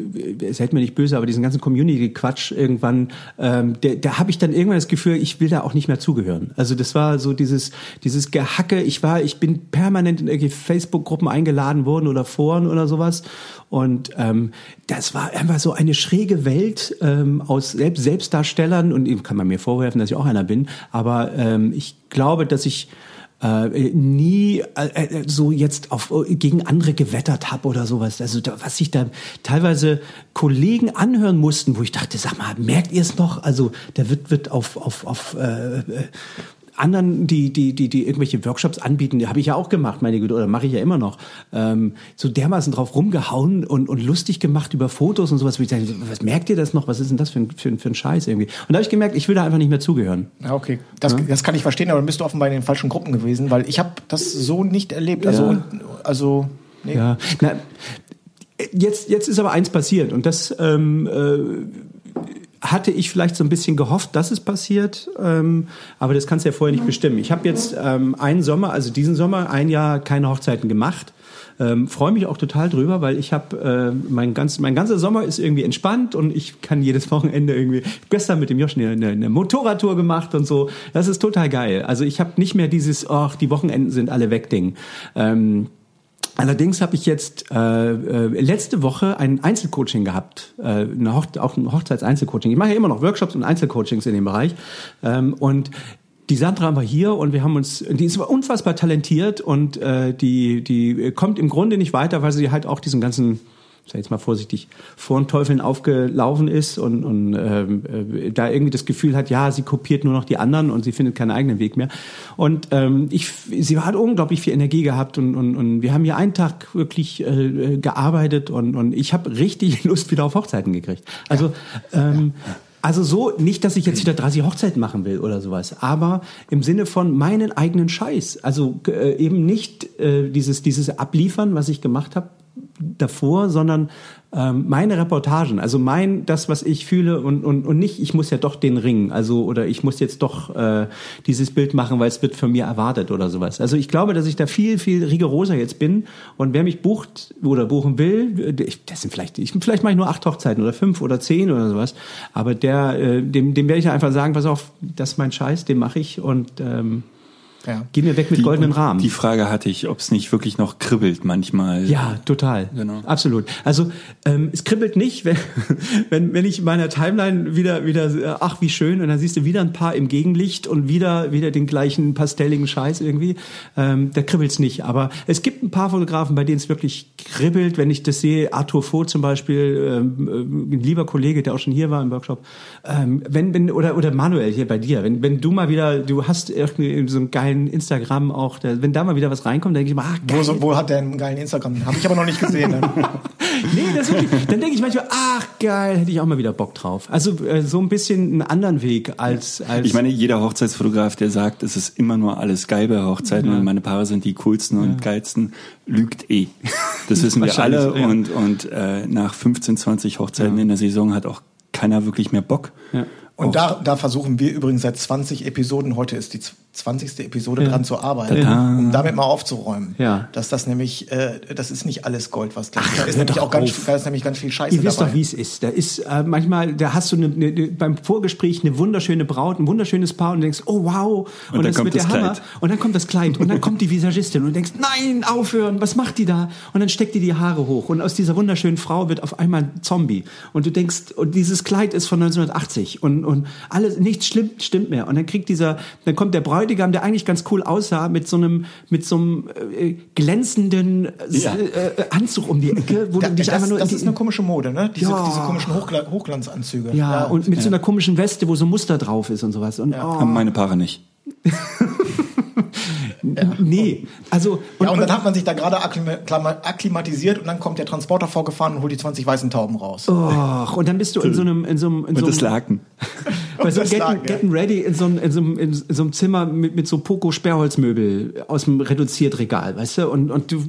seid mir nicht böse, aber diesen ganzen Community-Quatsch irgendwann, ähm, der, da habe ich dann irgendwann das Gefühl, ich will da auch nicht mehr zugehören. Also das war so dieses dieses Gehacke. Ich war, ich bin permanent in irgendwelche Facebook-Gruppen eingeladen worden oder Foren oder sowas. Und ähm, das war einfach so eine schräge Welt ähm, aus Selbst Selbstdarstellern und eben kann man mir vorwerfen, dass ich auch einer bin. Aber ähm, ich glaube, dass ich äh, nie äh, äh, so jetzt auf gegen andere gewettert habe oder sowas. Also da, was sich da teilweise Kollegen anhören mussten, wo ich dachte, sag mal, merkt ihr es noch? Also da wird wird auf auf auf äh, äh, anderen, die, die, die, die irgendwelche Workshops anbieten, die habe ich ja auch gemacht, meine Güte, oder mache ich ja immer noch, ähm, so dermaßen drauf rumgehauen und, und lustig gemacht über Fotos und sowas, wo ich dachte, was merkt ihr das noch? Was ist denn das für ein, für ein, für ein Scheiß irgendwie? Und da habe ich gemerkt, ich will da einfach nicht mehr zugehören. Ja, okay. Das, das kann ich verstehen, aber dann bist du offenbar in den falschen Gruppen gewesen, weil ich habe das so nicht erlebt. Also, Ja. also nee. Ja, na, jetzt, jetzt ist aber eins passiert und das ähm, äh, hatte ich vielleicht so ein bisschen gehofft, dass es passiert, ähm, aber das kannst du ja vorher nicht bestimmen. Ich habe jetzt ähm, einen Sommer, also diesen Sommer, ein Jahr keine Hochzeiten gemacht. Ähm, Freue mich auch total drüber, weil ich habe äh, mein ganz mein ganzer Sommer ist irgendwie entspannt und ich kann jedes Wochenende irgendwie gestern mit dem Josh eine, eine, eine Motorradtour gemacht und so. Das ist total geil. Also ich habe nicht mehr dieses, ach die Wochenenden sind alle weg Ding. Ähm, Allerdings habe ich jetzt äh, äh, letzte Woche ein Einzelcoaching gehabt, äh, eine Hoch auch ein Hochzeits-Einzelcoaching. Ich mache ja immer noch Workshops und Einzelcoachings in dem Bereich. Ähm, und die Sandra war hier und wir haben uns, die ist unfassbar talentiert und äh, die, die kommt im Grunde nicht weiter, weil sie halt auch diesen ganzen sag jetzt mal vorsichtig, vor den Teufeln aufgelaufen ist und, und ähm, äh, da irgendwie das Gefühl hat, ja, sie kopiert nur noch die anderen und sie findet keinen eigenen Weg mehr. Und ähm, ich, sie hat unglaublich viel Energie gehabt und, und, und wir haben hier einen Tag wirklich äh, gearbeitet und, und ich habe richtig Lust wieder auf Hochzeiten gekriegt. Also ähm, also so, nicht, dass ich jetzt wieder 30 Hochzeiten machen will oder sowas, aber im Sinne von meinen eigenen Scheiß. Also äh, eben nicht äh, dieses, dieses Abliefern, was ich gemacht habe, davor, sondern ähm, meine Reportagen, also mein, das, was ich fühle und, und, und nicht, ich muss ja doch den Ring, also oder ich muss jetzt doch äh, dieses Bild machen, weil es wird von mir erwartet oder sowas. Also ich glaube, dass ich da viel, viel rigoroser jetzt bin. Und wer mich bucht oder buchen will, ich, das sind vielleicht, ich, vielleicht mache ich nur acht Hochzeiten oder fünf oder zehn oder sowas, aber der, äh, dem, dem werde ich einfach sagen, pass auf, das ist mein Scheiß, den mache ich. Und ähm, ja. Geh mir weg mit die, goldenen Rahmen. Die Frage hatte ich, ob es nicht wirklich noch kribbelt manchmal. Ja, total. Genau. Absolut. Also ähm, es kribbelt nicht, wenn, wenn, wenn ich in meiner Timeline wieder, wieder, ach wie schön, und dann siehst du wieder ein paar im Gegenlicht und wieder, wieder den gleichen pastelligen Scheiß irgendwie. Ähm, da kribbelt's nicht. Aber es gibt ein paar Fotografen, bei denen es wirklich kribbelt. Wenn ich das sehe, Arthur Voth zum Beispiel, ähm, äh, ein lieber Kollege, der auch schon hier war im Workshop, ähm, wenn, wenn, oder, oder Manuel hier bei dir, wenn, wenn du mal wieder, du hast irgendwie so einen geilen geilen Instagram auch, wenn da mal wieder was reinkommt, denke ich mal, ah, geil. Wo, wo hat der einen geilen Instagram? Habe ich aber noch nicht gesehen. Ne? nee, das wirklich. Dann denke ich manchmal, ach geil, hätte ich auch mal wieder Bock drauf. Also äh, so ein bisschen einen anderen Weg als, als Ich meine, jeder Hochzeitsfotograf, der sagt, es ist immer nur alles geil bei Hochzeiten ja. und meine Paare sind die coolsten ja. und geilsten, lügt eh. Das wissen wir alle ja. und und äh, nach 15, 20 Hochzeiten in der Saison hat auch keiner wirklich mehr Bock. Ja. Und da, da versuchen wir übrigens seit 20 Episoden, heute ist die 20. Episode ja. dran zu arbeiten, ja. um damit mal aufzuräumen. Ja. Dass das nämlich, äh, das ist nicht alles Gold, was da, Ach, da ist. Nämlich auch ganz, da ist nämlich ganz viel Scheiße Ihr wisst dabei. doch, wie es ist. Da ist äh, manchmal, da hast du eine, eine, beim Vorgespräch eine wunderschöne Braut, ein wunderschönes Paar und denkst, oh wow, und, und das wird der Hammer. Kleid. Und dann kommt das Kleid und dann kommt die Visagistin und denkst, nein, aufhören, was macht die da? Und dann steckt die die Haare hoch und aus dieser wunderschönen Frau wird auf einmal ein Zombie. Und du denkst, und dieses Kleid ist von 1980 und, und alles, nichts stimmt, stimmt mehr. Und dann kriegt dieser, dann kommt der Bräutigam, der eigentlich ganz cool aussah, mit so einem, mit so einem äh, glänzenden ja. äh, Anzug um die Ecke, wo da, du dich das, einfach nur. Das ist eine komische Mode, ne? Diese, ja. diese komischen Hochgl Hochglanzanzüge. Ja, ja, und mit so einer komischen Weste, wo so Muster drauf ist und sowas. Und, oh. Haben meine Paare nicht. Ja. Nee, also. Und, ja, und dann hat man sich da gerade akklimatisiert und dann kommt der Transporter vorgefahren und holt die 20 weißen Tauben raus. Och, und dann bist du in so einem, in so einem, in so einem. das Laken. Bei so getting, Laken, getting Ready in so einem, in so einem, in so einem Zimmer mit, mit so Poco-Sperrholzmöbel aus dem Reduziertregal, weißt du? Und, und du,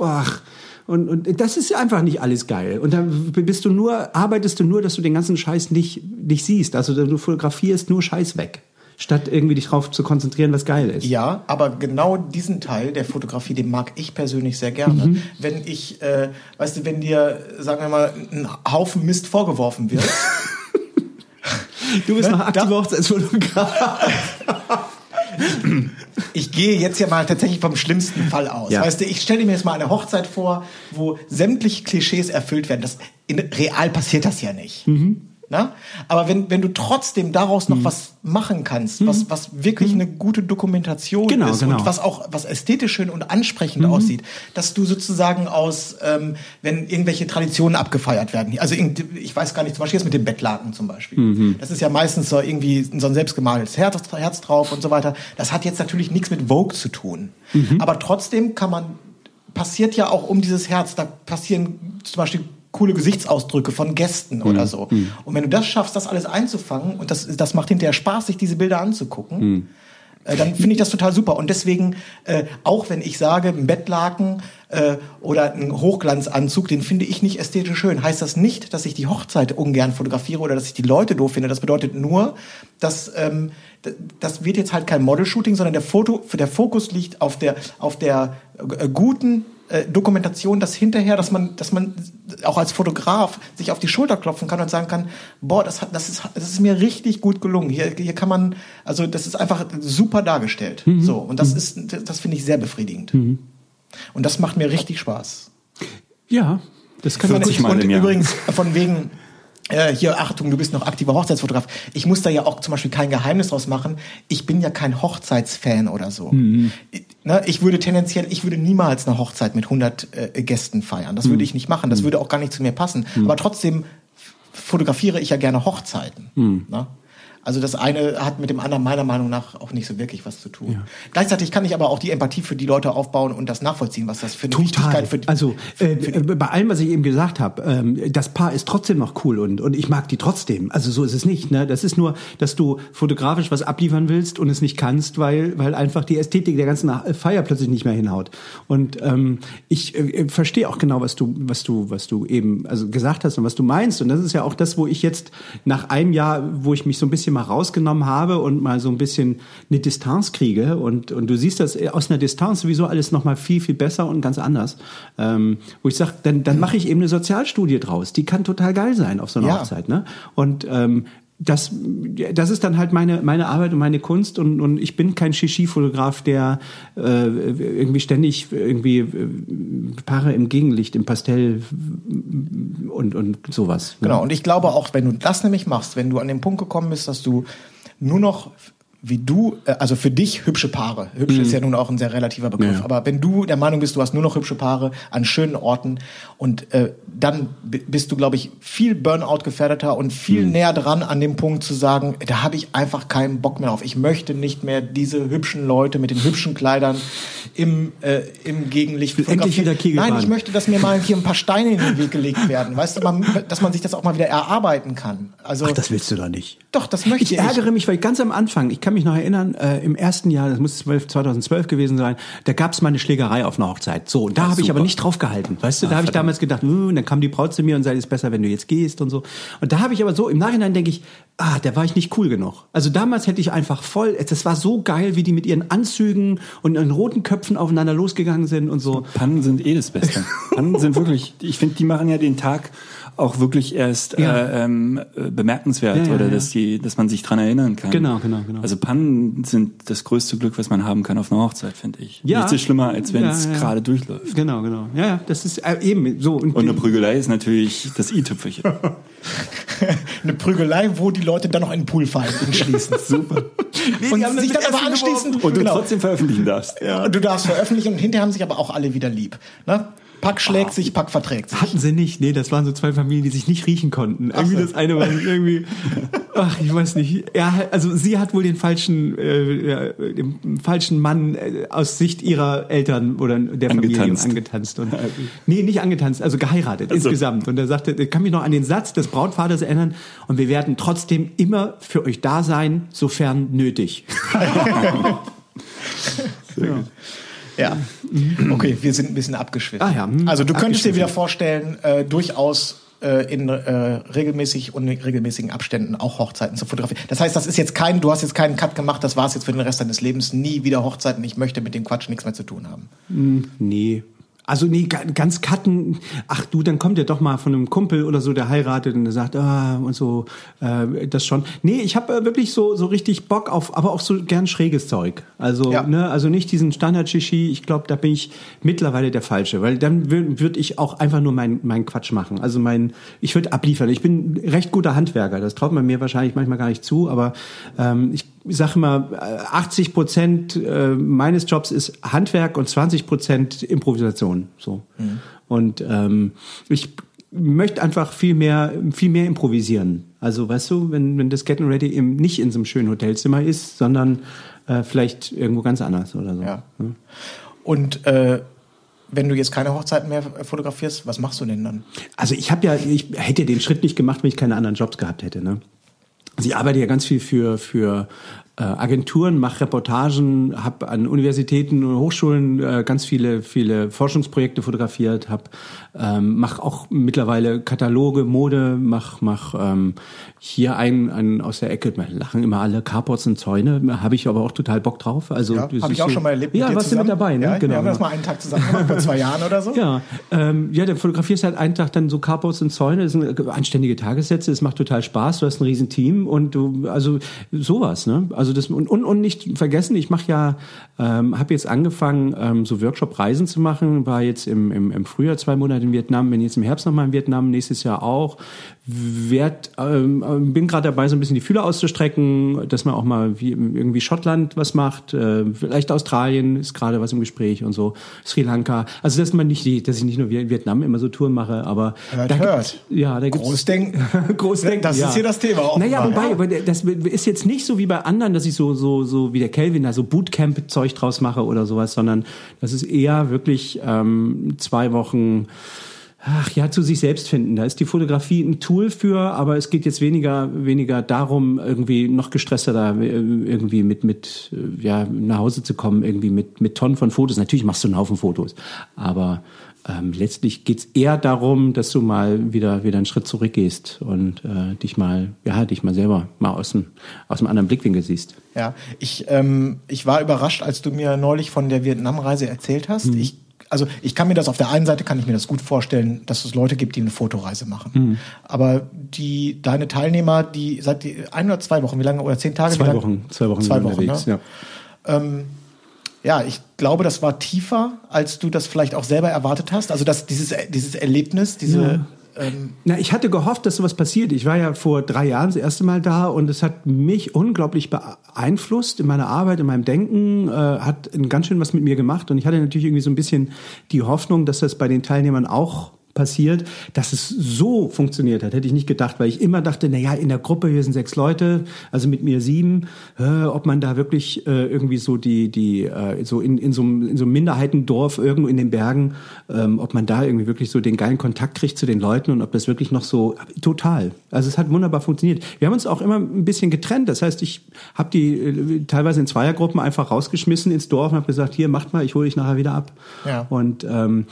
ach. Und, und das ist einfach nicht alles geil. Und dann bist du nur, arbeitest du nur, dass du den ganzen Scheiß nicht, nicht siehst. Also du fotografierst nur Scheiß weg statt irgendwie dich darauf zu konzentrieren, was geil ist. Ja, aber genau diesen Teil der Fotografie, den mag ich persönlich sehr gerne. Mhm. Wenn ich, äh, weißt du, wenn dir, sagen wir mal, ein Haufen Mist vorgeworfen wird. du bist ne? noch aktiver Hochzeitsfotograf. ich gehe jetzt ja mal tatsächlich vom schlimmsten Fall aus. Ja. Weißt du, ich stelle mir jetzt mal eine Hochzeit vor, wo sämtliche Klischees erfüllt werden. Das, in, real passiert das ja nicht. Mhm. Ne? Aber wenn, wenn du trotzdem daraus noch mhm. was machen kannst, mhm. was, was wirklich mhm. eine gute Dokumentation genau, ist genau. und was auch was ästhetisch schön und ansprechend mhm. aussieht, dass du sozusagen aus, ähm, wenn irgendwelche Traditionen abgefeiert werden, also ich weiß gar nicht, zum Beispiel jetzt mit dem Bettlaken zum Beispiel, mhm. das ist ja meistens so irgendwie so ein selbstgemaltes Herz, Herz drauf und so weiter. Das hat jetzt natürlich nichts mit Vogue zu tun, mhm. aber trotzdem kann man passiert ja auch um dieses Herz, da passieren zum Beispiel coole Gesichtsausdrücke von Gästen mhm. oder so. Mhm. Und wenn du das schaffst, das alles einzufangen, und das, das macht hinterher Spaß, sich diese Bilder anzugucken, mhm. äh, dann finde ich das total super. Und deswegen, äh, auch wenn ich sage, ein Bettlaken äh, oder ein Hochglanzanzug, den finde ich nicht ästhetisch schön, heißt das nicht, dass ich die Hochzeit ungern fotografiere oder dass ich die Leute doof finde. Das bedeutet nur, dass ähm, das wird jetzt halt kein Model-Shooting, sondern der Foto, der Fokus liegt auf der, auf der äh, guten Dokumentation, dass hinterher, dass man, dass man auch als Fotograf sich auf die Schulter klopfen kann und sagen kann, boah, das, hat, das, ist, das ist mir richtig gut gelungen. Hier, hier kann man, also das ist einfach super dargestellt. Mhm. So und das mhm. ist, das finde ich sehr befriedigend. Mhm. Und das macht mir richtig Spaß. Ja, das kann man 40 sich Mal Und im Jahr. übrigens, von wegen, äh, hier, Achtung, du bist noch aktiver Hochzeitsfotograf. Ich muss da ja auch zum Beispiel kein Geheimnis draus machen. Ich bin ja kein Hochzeitsfan oder so. Ich, ne, ich würde tendenziell, ich würde niemals eine Hochzeit mit 100 äh, Gästen feiern. Das würde ich nicht machen. Das würde auch gar nicht zu mir passen. Aber trotzdem fotografiere ich ja gerne Hochzeiten. Ne? Also das eine hat mit dem anderen meiner Meinung nach auch nicht so wirklich was zu tun. Gleichzeitig kann ich aber auch die Empathie für die Leute aufbauen und das nachvollziehen, was das für eine Wichtigkeit für die, also äh, für die, äh, bei allem, was ich eben gesagt habe, ähm, das Paar ist trotzdem noch cool und und ich mag die trotzdem. Also so ist es nicht. Ne? Das ist nur, dass du fotografisch was abliefern willst und es nicht kannst, weil weil einfach die Ästhetik der ganzen Feier plötzlich nicht mehr hinhaut. Und ähm, ich äh, verstehe auch genau, was du was du was du eben also gesagt hast und was du meinst. Und das ist ja auch das, wo ich jetzt nach einem Jahr, wo ich mich so ein bisschen mal rausgenommen habe und mal so ein bisschen eine Distanz kriege und und du siehst das aus einer Distanz sowieso alles noch mal viel viel besser und ganz anders. Ähm, wo ich sage, dann dann mache ich eben eine Sozialstudie draus. Die kann total geil sein auf so einer Ja. Hochzeit, ne? Und ähm, das, das ist dann halt meine, meine Arbeit und meine Kunst und, und ich bin kein Shishi-Fotograf, der äh, irgendwie ständig irgendwie äh, Paare im Gegenlicht, im Pastell und, und sowas. ne? Genau, und ich glaube auch, wenn du das nämlich machst, wenn du an den Punkt gekommen bist, dass du nur noch wie du, äh, also für dich hübsche Paare. Hübsch ist ja nun auch ein sehr relativer Begriff. Mhm. Ja. Aber wenn du der Meinung bist, du hast nur noch hübsche Paare an schönen Orten und äh, dann bist du, glaube ich, viel Burnout gefährdeter und Mhm. viel näher dran an dem Punkt zu sagen, da habe ich einfach keinen Bock mehr auf. Ich möchte nicht mehr diese hübschen Leute mit den hübschen Kleidern im, äh, im Gegenlicht will endlich wieder Kegelbahn. Nein, ich möchte, dass mir mal hier ein paar Steine in den Weg gelegt werden. Weißt du, man, dass man sich das auch mal wieder erarbeiten kann. Also Ach, das willst du doch nicht. doch, das möchte ich. Ich ärgere mich, weil ganz am Anfang, ich kann mich noch erinnern, äh, im ersten Jahr, das muss 12, 2012 gewesen sein, da gab es mal eine Schlägerei auf einer Hochzeit. So, und da habe ich aber nicht drauf gehalten. Weißt du, da habe ich damals gedacht, und dann kam die Braut zu mir und sagte, es ist besser, wenn du jetzt gehst und so. Und da habe ich aber so, im Nachhinein denke ich, ah, da war ich nicht cool genug. Also damals hätte ich einfach voll, das war so geil, wie die mit ihren Anzügen und ihren roten Köpfen aufeinander losgegangen sind und so. Pannen sind eh das Beste. Pannen sind wirklich, ich finde, die machen ja den Tag auch wirklich erst Ja. äh, ähm, äh, bemerkenswert Ja, ja, oder ja. dass die, dass man sich dran erinnern kann. Genau, genau, genau. Also Pannen sind das größte Glück, was man haben kann auf einer Hochzeit, finde ich. Ja. Nichts ist schlimmer, als wenn es Ja, ja. gerade durchläuft. Genau, genau. Ja, ja, das ist äh, eben so. Und eine Prügelei ist natürlich das i-Tüpfelchen. eine Prügelei, wo die Leute dann noch in den Pool fallen und schließen. Super. und haben das sich dann aber anschließend Und du genau. trotzdem veröffentlichen darfst. Ja, und du darfst veröffentlichen und hinterher haben sich aber auch alle wieder lieb. Ne? Pack schlägt sich, Pack verträgt sich. Hatten sie nicht. Nee, das waren so zwei Familien, die sich nicht riechen konnten. Irgendwie das eine war irgendwie, ach, ich weiß nicht. Hat- also sie hat wohl den falschen, äh, ja, den falschen Mann äh, aus Sicht ihrer Eltern oder der Familie Angetanzt. angetanzt. Und, nee, nicht angetanzt, also geheiratet Also. insgesamt. Und er sagte, ich kann mich noch an den Satz des Brautvaters erinnern und wir werden trotzdem immer für euch da sein, sofern nötig. Ja. Okay, wir sind ein bisschen abgeschwiffen. Ah ja, hm, Also du könntest dir wieder vorstellen, äh, durchaus äh, in äh, regelmäßig und regelmäßigen Abständen auch Hochzeiten zu fotografieren. Das heißt, das ist jetzt kein, du hast jetzt keinen Cut gemacht, das war es jetzt für den Rest deines Lebens, nie wieder Hochzeiten, ich möchte mit dem Quatsch nichts mehr zu tun haben. Nee. Also nee, ga- ganz cutten. Ach du, dann kommt ja doch mal von einem Kumpel oder so, der heiratet und der sagt, ah, und so, äh, das schon. Nee, ich habe äh, wirklich so so richtig Bock auf, aber auch so gern schräges Zeug. Also Ja. ne, also nicht diesen Standard Shishi. Ich glaube, da bin ich mittlerweile der falsche, weil dann würde würd ich auch einfach nur mein mein Quatsch machen. Also mein, ich würde abliefern. Ich bin recht guter Handwerker. Das traut man mir wahrscheinlich manchmal gar nicht zu, aber ähm, ich sage immer, äh, 80 Prozent äh, meines Jobs ist Handwerk und 20 Prozent Improvisation. So. Und ähm, ich möchte einfach viel mehr, viel mehr improvisieren. Also weißt du, wenn, wenn das Getting Ready eben nicht in so einem schönen Hotelzimmer ist, sondern äh, vielleicht irgendwo ganz anders oder so. Ja. Und äh, wenn du jetzt keine Hochzeiten mehr fotografierst, was machst du denn dann? Also ich habe ja, ich hätte den Schritt nicht gemacht, wenn ich keine anderen Jobs gehabt hätte. Ne? Also ich arbeite ja ganz viel für für Agenturen, mache Reportagen, habe an Universitäten und Hochschulen äh, ganz viele viele Forschungsprojekte fotografiert, habe ähm, mache auch mittlerweile Kataloge, Mode, mach mach ähm, hier einen, einen aus der Ecke, wir lachen immer alle Carports und Zäune, habe ich aber auch total Bock drauf. Also Ja, habe ich auch so- schon mal erlebt. Ja, warst du mit zusammen. dabei, ne? Ja, genau. Wir haben das mal einen Tag zusammen gemacht, vor zwei Jahren oder so. Ja, ähm, ja, dann fotografierst halt einen Tag dann so Carports und Zäune, das sind anständige Tagessätze, es macht total Spaß, du hast ein riesen Team und du, also sowas, ne? Also Also das und, und, und nicht vergessen, ich mache ja, ähm, habe jetzt angefangen, ähm, so Workshop-Reisen zu machen. War jetzt im, im, im Frühjahr zwei Monate in Vietnam, bin jetzt im Herbst nochmal in Vietnam, nächstes Jahr auch. Werd, ähm, bin gerade dabei, so ein bisschen die Fühler auszustrecken, dass man auch mal wie irgendwie Schottland was macht, äh, vielleicht Australien ist gerade was im Gespräch und so, Sri Lanka. Also dass man nicht, dass ich nicht nur Vietnam immer so Touren mache, aber Hört, da hört. Ja, da gibt's Großdenken. Großdenken. Das ja. ist hier das Thema auch. Naja, wobei, aber das ist jetzt nicht so wie bei anderen, dass ich so, so, so wie der Kelvin da so Bootcamp-Zeug draus mache oder sowas, sondern das ist eher wirklich ähm, zwei Wochen ach ja, zu sich selbst finden. Da ist die Fotografie ein Tool für, aber es geht jetzt weniger, weniger darum, irgendwie noch gestresster da äh, irgendwie mit, mit, äh, ja, nach Hause zu kommen, irgendwie mit, mit Tonnen von Fotos. Natürlich machst du einen Haufen Fotos, aber ähm, letztlich geht's eher darum, dass du mal wieder, wieder einen Schritt zurückgehst und äh, dich mal, ja, dich mal selber mal aus dem, aus dem anderen Blickwinkel siehst. Ja, ich, ähm, ich war überrascht, als du mir neulich von der Vietnam-Reise erzählt hast. Mhm. Ich also ich kann mir das auf der einen Seite kann ich mir das gut vorstellen, dass es Leute gibt, die eine Fotoreise machen. Mhm. Aber die deine Teilnehmer, die seit die, ein oder zwei Wochen, wie lange oder zehn Tage? Zwei lange? Wochen, zwei Wochen zwei Wochen. unterwegs, ne? ja. Ähm, ja, ich glaube, das war tiefer, als du das vielleicht auch selber erwartet hast. Also dass dieses dieses Erlebnis, diese Ja. Ähm, Na, ich hatte gehofft, dass sowas passiert. Ich war ja vor drei Jahren das erste Mal da und es hat mich unglaublich beeinflusst in meiner Arbeit, in meinem Denken, äh, hat ganz schön was mit mir gemacht und ich hatte natürlich irgendwie so ein bisschen die Hoffnung, dass das bei den Teilnehmern auch passiert, dass es so funktioniert hat, hätte ich nicht gedacht, weil ich immer dachte, na ja, in der Gruppe hier sind sechs Leute, also mit mir sieben, äh, ob man da wirklich äh, irgendwie so die die äh, so in in so einem in so einem Minderheitendorf irgendwo in den Bergen, ähm, ob man da irgendwie wirklich so den geilen Kontakt kriegt zu den Leuten und ob das wirklich noch so total. Also es hat wunderbar funktioniert. Wir haben uns auch immer ein bisschen getrennt. Das heißt, ich habe die äh, teilweise in Zweiergruppen einfach rausgeschmissen ins Dorf und habe gesagt, hier macht mal, ich hole dich nachher wieder ab. Ja. Und ähm,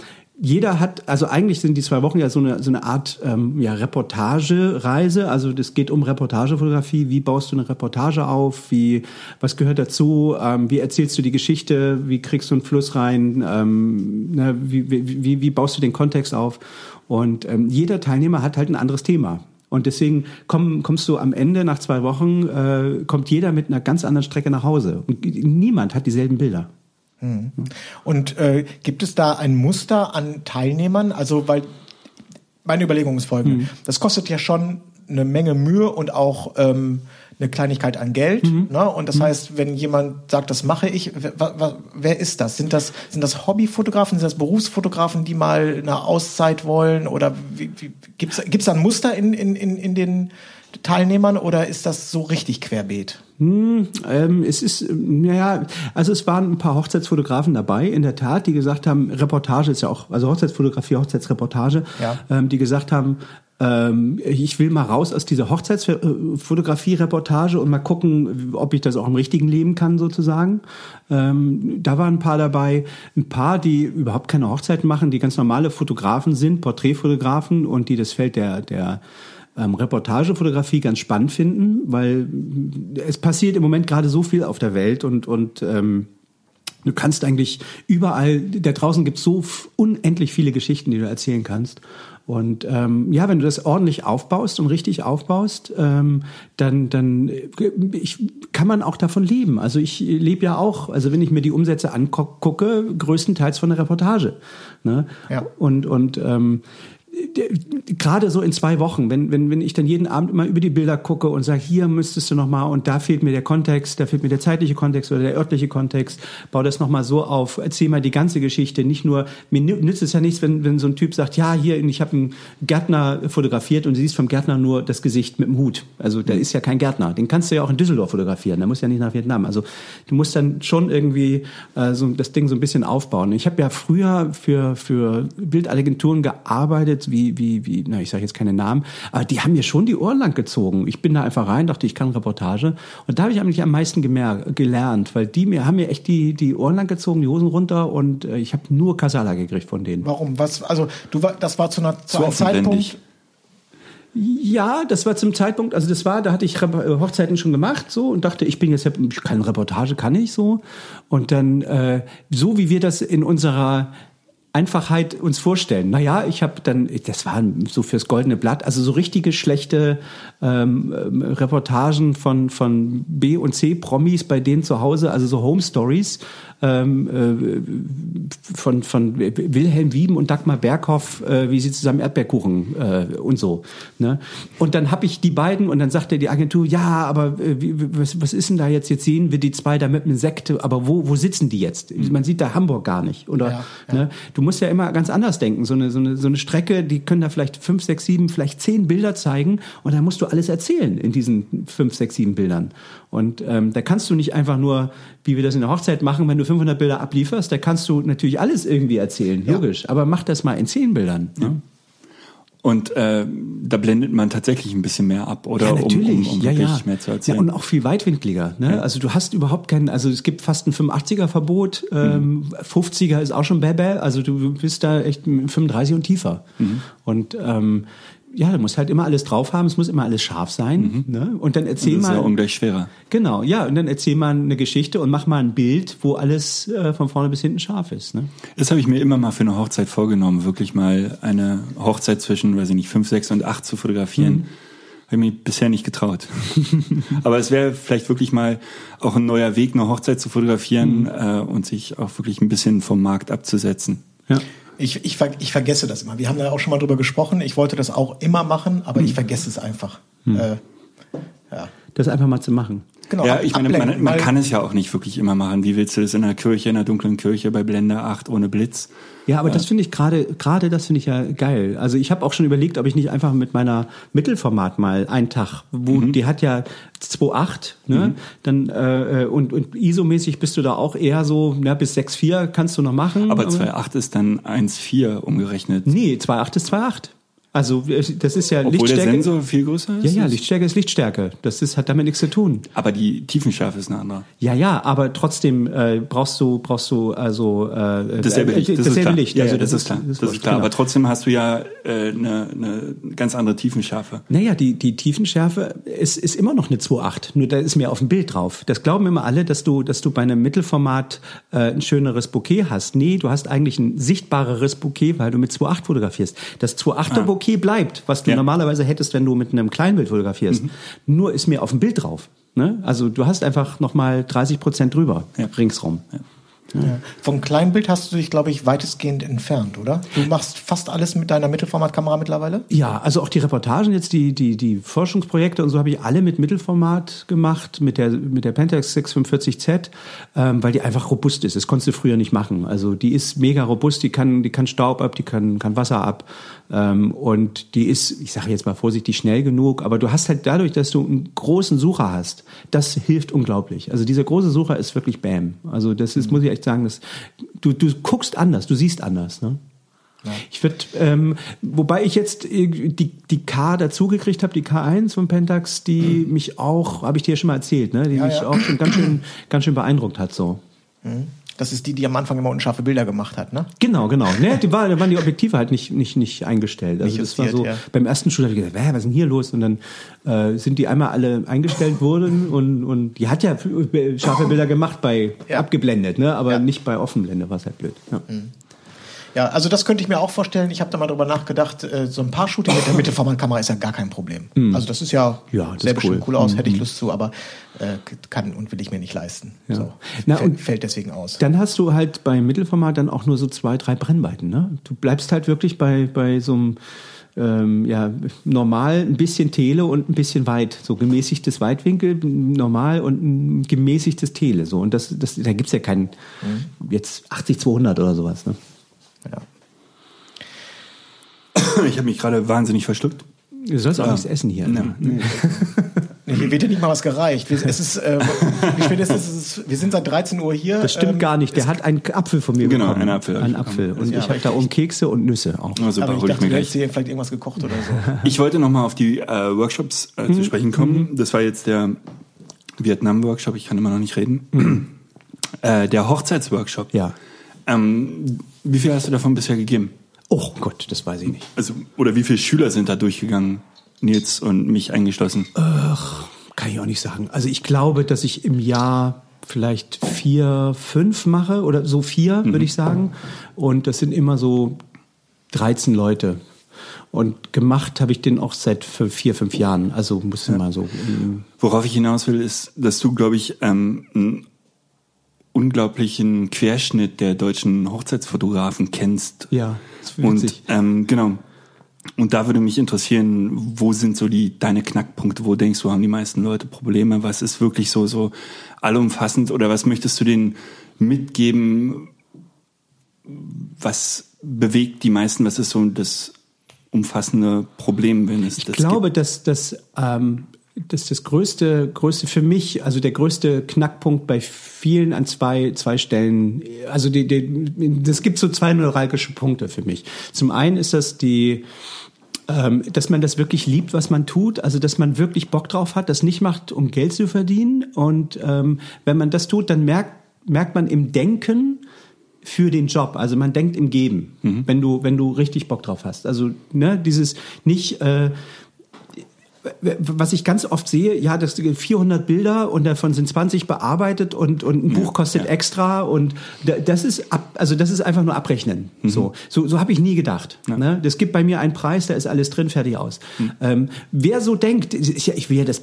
jeder hat, also eigentlich sind die zwei Wochen ja so eine, so eine Art ähm, ja, Reportagereise. Also das geht um Reportagefotografie. Wie baust du eine Reportage auf? Wie, was gehört dazu? Ähm, wie erzählst du die Geschichte? Wie kriegst du einen Fluss rein? Ähm, ne, wie, wie, wie, wie baust du den Kontext auf? Und ähm, jeder Teilnehmer hat halt ein anderes Thema. Und deswegen komm, kommst du am Ende nach zwei Wochen, äh, kommt jeder mit einer ganz anderen Strecke nach Hause. Und niemand hat dieselben Bilder. Und äh, gibt es da ein Muster an Teilnehmern? Also, weil meine Überlegung ist folgende. Das kostet ja schon eine Menge Mühe und auch ähm, eine Kleinigkeit an Geld. Ne? Und das heißt, wenn jemand sagt, das mache ich, wer, wer, ist das? Sind das, sind das Hobbyfotografen, sind das Berufsfotografen, die mal eine Auszeit wollen? Oder wie, wie, gibt's gibt's da ein Muster in, in, in, in den Teilnehmern oder ist das so richtig querbeet? Ähm, es ist, naja, also es waren ein paar Hochzeitsfotografen dabei, in der Tat, die gesagt haben, Reportage ist ja auch, also Hochzeitsfotografie, Hochzeitsreportage, Ja. ähm, die gesagt haben, ähm, ich will mal raus aus dieser Hochzeitsfotografie-Reportage und mal gucken, ob ich das auch im richtigen Leben kann, sozusagen. Ähm, da waren ein paar dabei, ein paar, die überhaupt keine Hochzeiten machen, die ganz normale Fotografen sind, Porträtfotografen und die das Feld der, der ähm, Reportagefotografie ganz spannend finden, weil es passiert im Moment gerade so viel auf der Welt und, und ähm, du kannst eigentlich überall, da draußen gibt es so unendlich viele Geschichten, die du erzählen kannst. Und ähm, ja, wenn du das ordentlich aufbaust und richtig aufbaust, ähm, dann, dann äh, ich, kann man auch davon leben. Also ich lebe ja auch, also wenn ich mir die Umsätze angucke, größtenteils von der Reportage. Ne? Ja. Und, und ähm, gerade so in zwei Wochen, wenn, wenn, wenn ich dann jeden Abend immer über die Bilder gucke und sage, hier müsstest du nochmal und da fehlt mir der Kontext, da fehlt mir der zeitliche Kontext oder der örtliche Kontext, bau das nochmal so auf, erzähl mal die ganze Geschichte, nicht nur, mir nü- nützt es ja nichts, wenn, wenn so ein Typ sagt, ja, hier, ich habe einen Gärtner fotografiert und du siehst vom Gärtner nur das Gesicht mit dem Hut. Also der ist ja kein Gärtner, den kannst du ja auch in Düsseldorf fotografieren, der muss ja nicht nach Vietnam. Also du musst dann schon irgendwie äh, so das Ding so ein bisschen aufbauen. Ich habe ja früher für, für Bildagenturen gearbeitet, wie, wie, wie, na, ich sage jetzt keine Namen, aber die haben mir schon die Ohren lang gezogen. Ich bin da einfach rein, dachte, ich kann Reportage. Und da habe ich eigentlich am meisten gemer gelernt, weil die mir haben mir echt die, die Ohren lang gezogen, die Hosen runter und äh, ich habe nur Kasala gekriegt von denen. Warum? Was? Also du war, das war zu einer zu Zu einem Zeitpunkt. Ja, das war zum Zeitpunkt, also das war, da hatte ich äh, Hochzeiten schon gemacht so und dachte, ich bin jetzt, ich kann Reportage, kann ich so. Und dann, äh, so wie wir das in unserer Einfachheit uns vorstellen. Naja, ich habe dann, das war so fürs Goldene Blatt, also so richtige schlechte ähm, ähm, Reportagen von, von B und C Promis bei denen zu Hause, also so Home Stories ähm, äh, von, von Wilhelm Wieben und Dagmar Berghoff, äh, wie sie zusammen Erdbeerkuchen äh, und so. Ne? Und dann habe ich die beiden und dann sagte die Agentur, ja, aber äh, wie, was, was ist denn da jetzt? Jetzt sehen wir die zwei da mit einem Sekt, aber wo, wo sitzen die jetzt? Man sieht da Hamburg gar nicht. Oder Ja, ja. Ne? du musst ja immer ganz anders denken. So eine, so, eine, so eine Strecke, die können da vielleicht fünf, sechs, sieben, vielleicht zehn Bilder zeigen und dann musst du alles erzählen in diesen fünf, sechs, sieben Bildern. Und ähm, da kannst du nicht einfach nur, wie wir das in der Hochzeit machen, wenn du 500 Bilder ablieferst, da kannst du natürlich alles irgendwie erzählen, logisch. Aber mach das mal in zehn Bildern. Ne? Und äh, da blendet man tatsächlich ein bisschen mehr ab, oder? Ja, natürlich. Um, um, um ja, wirklich ja. mehr zu ja, erzählen. und auch viel weitwinkliger. Ne? Also du hast überhaupt keinen, also es gibt fast ein 85er-Verbot, ähm, 50er ist auch schon bäbä, also du bist da echt 35 und tiefer. Und ähm, ja, du musst halt immer alles drauf haben, es muss immer alles scharf sein. Ne? Und dann erzähl das ist mal. ja ungleich schwerer. Genau, ja, und dann erzähl mal eine Geschichte und mach mal ein Bild, wo alles äh, von vorne bis hinten scharf ist. Ne? Das habe ich mir immer mal für eine Hochzeit vorgenommen, wirklich mal eine Hochzeit zwischen, weiß ich nicht, fünf, sechs und acht zu fotografieren. Mhm. Habe ich mich bisher nicht getraut. Aber es wäre vielleicht wirklich mal auch ein neuer Weg, eine Hochzeit zu fotografieren Mhm. äh, und sich auch wirklich ein bisschen vom Markt abzusetzen. Ja. Ich, ich, ich vergesse das immer. Wir haben da auch schon mal drüber gesprochen. Ich wollte das auch immer machen, aber ich vergesse es einfach. Äh, ja. Das einfach mal zu machen. Genau, ja, ich meine, man, man kann es ja auch nicht wirklich immer machen. Wie willst du das in einer Kirche, in einer dunklen Kirche bei Blende 8 ohne Blitz? Ja, aber das finde ich gerade, gerade das finde ich ja geil. Also ich habe auch schon überlegt, ob ich nicht einfach mit meiner Mittelformat mal einen Tag, wo Mhm. die hat ja 2,8, ne? Dann äh, und, und ISO-mäßig bist du da auch eher so, na, bis 6,4 kannst du noch machen. Aber 2.8 ist dann 1.4 umgerechnet. Nee, 2,8 ist 2,8. Also äh, das ist ja Obwohl der Lichtstärke. Sensor viel größer ist? ja, ja, ist- Lichtstärke ist Lichtstärke. Das ist, hat damit nichts zu tun. Aber die Tiefenschärfe ist eine andere. Ja, ja, aber trotzdem äh, brauchst du brauchst du also äh, Dasselbe äh, Licht, das ist dasselbe. Licht. Ja, also ja, das, ist klar. Das, ist wurscht, klar. genau. Aber trotzdem hast du ja äh, eine, eine ganz andere Tiefenschärfe. Naja, die, die Tiefenschärfe ist, ist immer noch eine 2.8, nur da ist mir auf dem Bild drauf. Das glauben immer alle, dass du, dass du bei einem Mittelformat äh, ein schöneres Bouquet hast. Nee, du hast eigentlich ein sichtbareres Bouquet, weil du mit 2.8 fotografierst. Das 2.8er Ah. Bouquet bleibt, was du Ja. normalerweise hättest, wenn du mit einem Kleinbild fotografierst. Nur ist mir auf dem Bild drauf. Ne? Also du hast einfach nochmal 30 Prozent drüber, Ja. ringsrum. Ja. Vom Kleinbild hast du dich, glaube ich, weitestgehend entfernt, oder? Du machst fast alles mit deiner Mittelformatkamera mittlerweile? Ja, also auch die Reportagen jetzt, die, die, die Forschungsprojekte und so habe ich alle mit Mittelformat gemacht, mit der, mit der Pentax 645Z, ähm, weil die einfach robust ist. Das konntest du früher nicht machen. Also die ist mega robust, die kann, die kann Staub ab, die kann, kann Wasser ab. Ähm, und die ist, ich sage jetzt mal vorsichtig, schnell genug, aber du hast halt dadurch, dass du einen großen Sucher hast, das hilft unglaublich. Also dieser große Sucher ist wirklich Bam. Also das ist, muss ich echt sagen, das, du, du guckst anders, du siehst anders. Ne? Ich würde, ähm, wobei ich jetzt äh, die, die K dazugekriegt habe, die K1 von Pentax, die mich auch, habe ich dir ja schon mal erzählt, ne? die Ja, mich ja. auch schon ganz schön, ganz schön beeindruckt hat so. Das ist die, die am Anfang immer unscharfe Bilder gemacht hat, ne? Genau, genau. Ne, die war, da waren die Objektive halt nicht, nicht, nicht eingestellt. Also Nicht das war so, ja. beim ersten Schul habe ich gedacht, "Hä, was ist denn hier los? Und dann äh, sind die einmal alle eingestellt worden und, und die hat ja scharfe Bilder gemacht bei Ja. abgeblendet, ne? aber Ja. nicht bei Offenblende, was halt blöd. Ja. Ja, also das könnte ich mir auch vorstellen. Ich habe da mal drüber nachgedacht, äh, so ein paar Shooting mit der Mittelformatkamera ist ja gar kein Problem. Also das ist ja, Hm. Ja, das sehr bestimmt cool. cool aus, hätte ich Lust zu, aber äh, kann und will ich mir nicht leisten. Ja. So. Na, fällt, und- fällt deswegen aus. Dann hast du halt beim Mittelformat dann auch nur so zwei, drei Brennweiten. Ne? Du bleibst halt wirklich bei, bei so einem ähm, ja, normal ein bisschen Tele und ein bisschen weit. So gemäßigtes Weitwinkel, normal und ein gemäßigtes Tele. So. Und das, das, da gibt's ja keinen jetzt 80-200 oder sowas. Ne? Ja. Ich habe mich gerade wahnsinnig verschluckt. Du sollst auch nichts essen hier. Ne? Nee, hier wird ja nicht mal was gereicht. Wir, es ist, äh, wie spät ist es? es ist, wir sind seit 13 Uhr hier. Das stimmt ähm, gar nicht. Der hat einen Apfel von mir Genau, bekommen. einen Apfel Einen Apfel. Und Ja, ich habe da oben Kekse und Nüsse auch. Oh, super, Aber ich hol ich dachte, mir du hättest gleich. vielleicht irgendwas gekocht oder so. Ich wollte nochmal auf die äh, Workshops äh, Mhm. zu sprechen kommen. Das war jetzt der Vietnam-Workshop, ich kann immer noch nicht reden. äh, der Hochzeitsworkshop. Ja. Ähm, wie viel hast du davon bisher gegeben? Oh Gott, das weiß ich nicht. Also, oder wie viele Schüler sind da durchgegangen? Nils und mich eingeschlossen. Kann ich auch nicht sagen. Also ich glaube, dass ich im Jahr vielleicht vier, fünf mache oder so vier, mhm. würde ich sagen. Und das sind immer so 13 Leute. Und gemacht habe ich den auch seit vier, fünf Jahren. Also muss ja. mal so. Worauf ich hinaus will, ist, dass du, glaube ich, ähm, unglaublichen Querschnitt der deutschen Hochzeitsfotografen kennst. Ja, das Und ähm, genau. Und da würde mich interessieren, wo sind so die deine Knackpunkte? Wo denkst du, haben die meisten Leute Probleme? Was ist wirklich so so allumfassend oder was möchtest du denen mitgeben? Was bewegt die meisten? Was ist so das umfassende Problem, wenn es ich das glaube, gibt? dass das ähm, dass das größte größte für mich, also der größte Knackpunkt bei vielen an zwei zwei Stellen. Also die, die das gibt so zwei neuralgische Punkte für mich. Zum einen ist das die ähm, dass man das wirklich liebt, was man tut, also dass man wirklich Bock drauf hat, das nicht macht, um Geld zu verdienen. Und ähm, wenn man das tut, dann merkt, merkt man im Denken, für den Job. Also man denkt im Geben, mhm. wenn du wenn du richtig Bock drauf hast. Also ne, dieses nicht äh, was ich ganz oft sehe, ja, das sind 400 Bilder und davon sind 20 bearbeitet und, und ein Buch kostet ja. extra und das ist ab, also das ist einfach nur abrechnen. Mhm. So, so, so habe ich nie gedacht. Ja. Ne? Das gibt bei mir einen Preis, da ist alles drin, fertig aus. Mhm. Ähm, wer so denkt, ich will ja das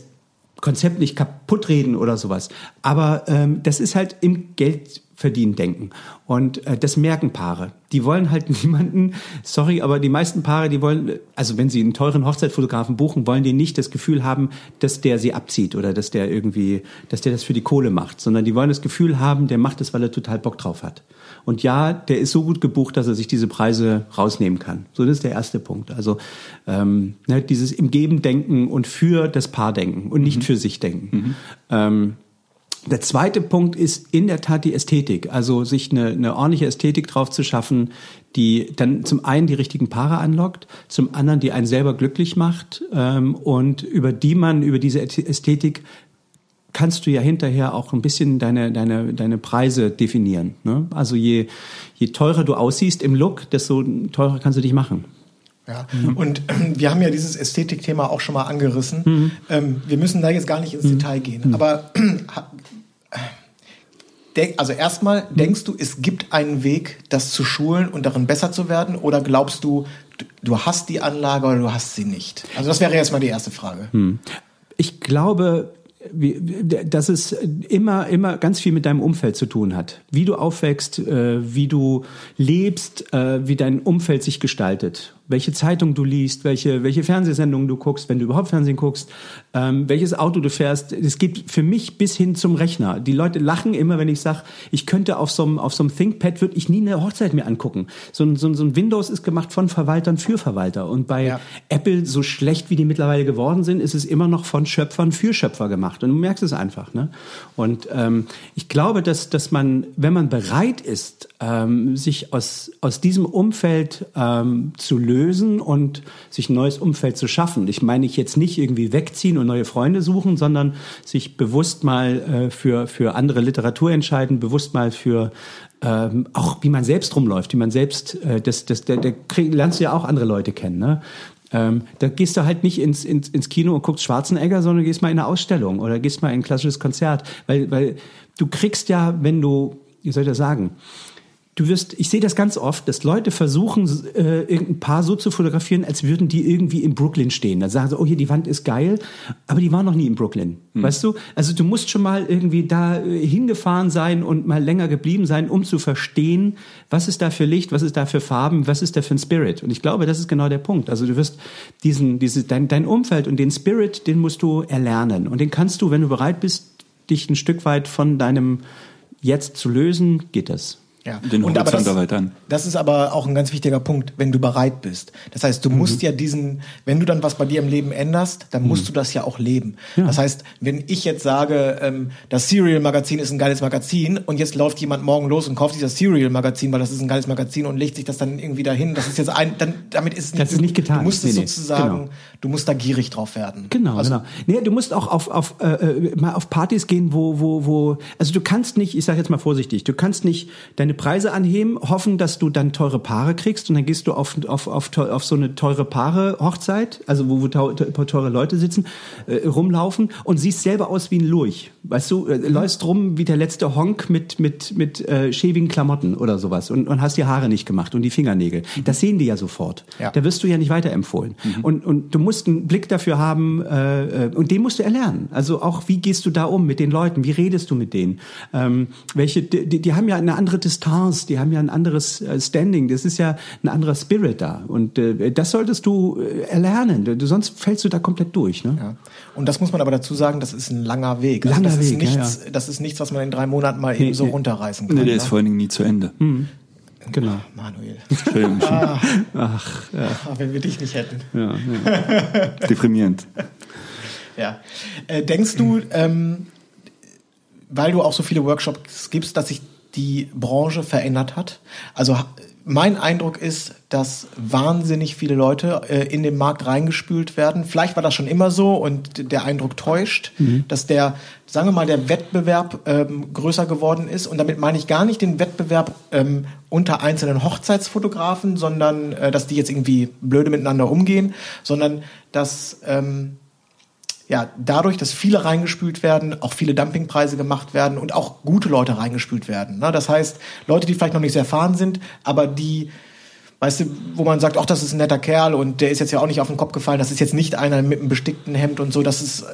Konzept nicht kaputt reden oder sowas, aber ähm, das ist halt im Geld verdienen denken. Und äh, das merken Paare. Die wollen halt niemanden, sorry, aber die meisten Paare, die wollen, also wenn sie einen teuren Hochzeitfotografen buchen, wollen die nicht das Gefühl haben, dass der sie abzieht oder dass der irgendwie, dass der das für die Kohle macht, sondern die wollen das Gefühl haben, der macht das, weil er total Bock drauf hat. Und ja, der ist so gut gebucht, dass er sich diese Preise rausnehmen kann. So, das ist der erste Punkt. Also ähm, ne, dieses im Geben denken und für das Paar denken und nicht mhm. für sich denken. Mhm. Ähm, der zweite Punkt ist in der Tat die Ästhetik. Also sich eine, eine ordentliche Ästhetik drauf zu schaffen, die dann zum einen die richtigen Paare anlockt, zum anderen die einen selber glücklich macht ähm, und über die man, über diese Ästhetik kannst du ja hinterher auch ein bisschen deine, deine, deine Preise definieren. Ne? Also je, je teurer du aussiehst im Look, desto teurer kannst du dich machen. Ja. Und äh, wir haben ja dieses Ästhetikthema auch schon mal angerissen. Mhm. Ähm, wir müssen da jetzt gar nicht ins mhm. Detail gehen. Mhm. Aber äh, also erstmal, mhm. denkst du, es gibt einen Weg, das zu schulen und darin besser zu werden? Oder glaubst du, du hast die Anlage oder du hast sie nicht? Also das wäre erstmal die erste Frage. Mhm. Ich glaube, dass es immer, immer ganz viel mit deinem Umfeld zu tun hat. Wie du aufwächst, äh, wie du lebst, äh, wie dein Umfeld sich gestaltet welche Zeitung du liest, welche, welche Fernsehsendungen du guckst, wenn du überhaupt Fernsehen guckst, ähm, welches Auto du fährst. Es geht für mich bis hin zum Rechner. Die Leute lachen immer, wenn ich sage, ich könnte auf so einem, auf so einem ThinkPad, würde ich nie eine Hochzeit mehr angucken. So ein, so, ein, so ein Windows ist gemacht von Verwaltern für Verwalter. Und bei ja. Apple, so schlecht wie die mittlerweile geworden sind, ist es immer noch von Schöpfern für Schöpfer gemacht. Und du merkst es einfach. Ne? Und ähm, ich glaube, dass, dass man, wenn man bereit ist, ähm, sich aus, aus diesem Umfeld ähm, zu lösen und sich ein neues Umfeld zu schaffen. Ich meine ich jetzt nicht irgendwie wegziehen und neue Freunde suchen, sondern sich bewusst mal äh, für, für andere Literatur entscheiden, bewusst mal für ähm, auch wie man selbst rumläuft, wie man selbst, äh, das, das, da, da lernst du ja auch andere Leute kennen. Ne? Ähm, da gehst du halt nicht ins, ins, ins Kino und guckst Schwarzenegger, sondern gehst mal in eine Ausstellung oder gehst mal in ein klassisches Konzert. Weil, weil du kriegst ja, wenn du, wie soll ich das sagen, du wirst, ich sehe das ganz oft, dass Leute versuchen, äh, irgendein Paar so zu fotografieren, als würden die irgendwie in Brooklyn stehen. Da sagen sie, oh hier, die Wand ist geil, aber die waren noch nie in Brooklyn. Hm. Weißt du? Also du musst schon mal irgendwie da äh, hingefahren sein und mal länger geblieben sein, um zu verstehen, was ist da für Licht, was ist da für Farben, was ist da für ein Spirit. Und ich glaube, das ist genau der Punkt. Also du wirst diesen, diese, dein, dein Umfeld und den Spirit, den musst du erlernen. Und den kannst du, wenn du bereit bist, dich ein Stück weit von deinem Jetzt zu lösen, geht das. Ja. Den und aber das, erweitern. Das ist aber auch ein ganz wichtiger Punkt, wenn du bereit bist. Das heißt, du mhm. musst ja diesen, wenn du dann was bei dir im Leben änderst, dann musst mhm. du das ja auch leben. Ja. Das heißt, wenn ich jetzt sage, ähm, das Serial-Magazin ist ein geiles Magazin und jetzt läuft jemand morgen los und kauft sich das Serial-Magazin, weil das ist ein geiles Magazin und legt sich das dann irgendwie dahin, das ist jetzt ein, dann, damit ist es nicht, das ist nicht getan. Du musst nee, es sozusagen, genau. du musst da gierig drauf werden. Genau, also, genau. Nee, du musst auch auf, auf, äh, äh, mal auf Partys gehen, wo, wo, wo, also du kannst nicht, ich sage jetzt mal vorsichtig, du kannst nicht deine Preise anheben, hoffen, dass du dann teure Paare kriegst und dann gehst du auf, auf, auf, auf so eine teure Paare-Hochzeit, also wo, wo teure Leute sitzen, äh, rumlaufen und siehst selber aus wie ein Lurch. Weißt du, äh, läufst rum wie der letzte Honk mit, mit, mit äh, schäbigen Klamotten oder sowas und, und hast die Haare nicht gemacht und die Fingernägel. Mhm. Das sehen die ja sofort. Ja. Da wirst du ja nicht weiterempfohlen. Mhm. Und, und du musst einen Blick dafür haben äh, äh, und den musst du erlernen. Also auch, wie gehst du da um mit den Leuten? Wie redest du mit denen? Ähm, welche, die, die haben ja eine andere Distanz, die haben ja ein anderes äh, Standing. Das ist ja ein anderer Spirit da. Und äh, das solltest du äh, erlernen. Sonst fällst du da komplett durch. Ne? Ja. Und das muss man aber dazu sagen, das ist ein langer Weg. Also langer das Weg, ist nichts, ja, das ist nichts, was man in drei Monaten mal eben so nee. runterreißen kann. Nee, der ne? ist vor allen Dingen nie zu Ende. Mhm. Genau. Ach, Manuel. Entschuldigung. Ah, Ach, ja. ah, wenn wir dich nicht hätten. ja, ja. Deprimierend. Ja. Äh, denkst du, ähm, weil du auch so viele Workshops gibst, dass sich die Branche verändert hat? Also mein Eindruck ist, dass wahnsinnig viele Leute äh, in den Markt reingespült werden. Vielleicht war das schon immer so und der Eindruck täuscht, dass der, sagen wir mal, der Wettbewerb ähm, größer geworden ist. Und damit meine ich gar nicht den Wettbewerb ähm, unter einzelnen Hochzeitsfotografen, sondern äh, dass die jetzt irgendwie blöde miteinander umgehen, sondern dass ähm, ja, dadurch, dass viele reingespült werden, auch viele Dumpingpreise gemacht werden und auch gute Leute reingespült werden. Ne? Das heißt, Leute, die vielleicht noch nicht sehr erfahren sind, aber die, weißt du, wo man sagt, ach, das ist ein netter Kerl und der ist jetzt ja auch nicht auf den Kopf gefallen, das ist jetzt nicht einer mit einem bestickten Hemd und so, das ist, äh,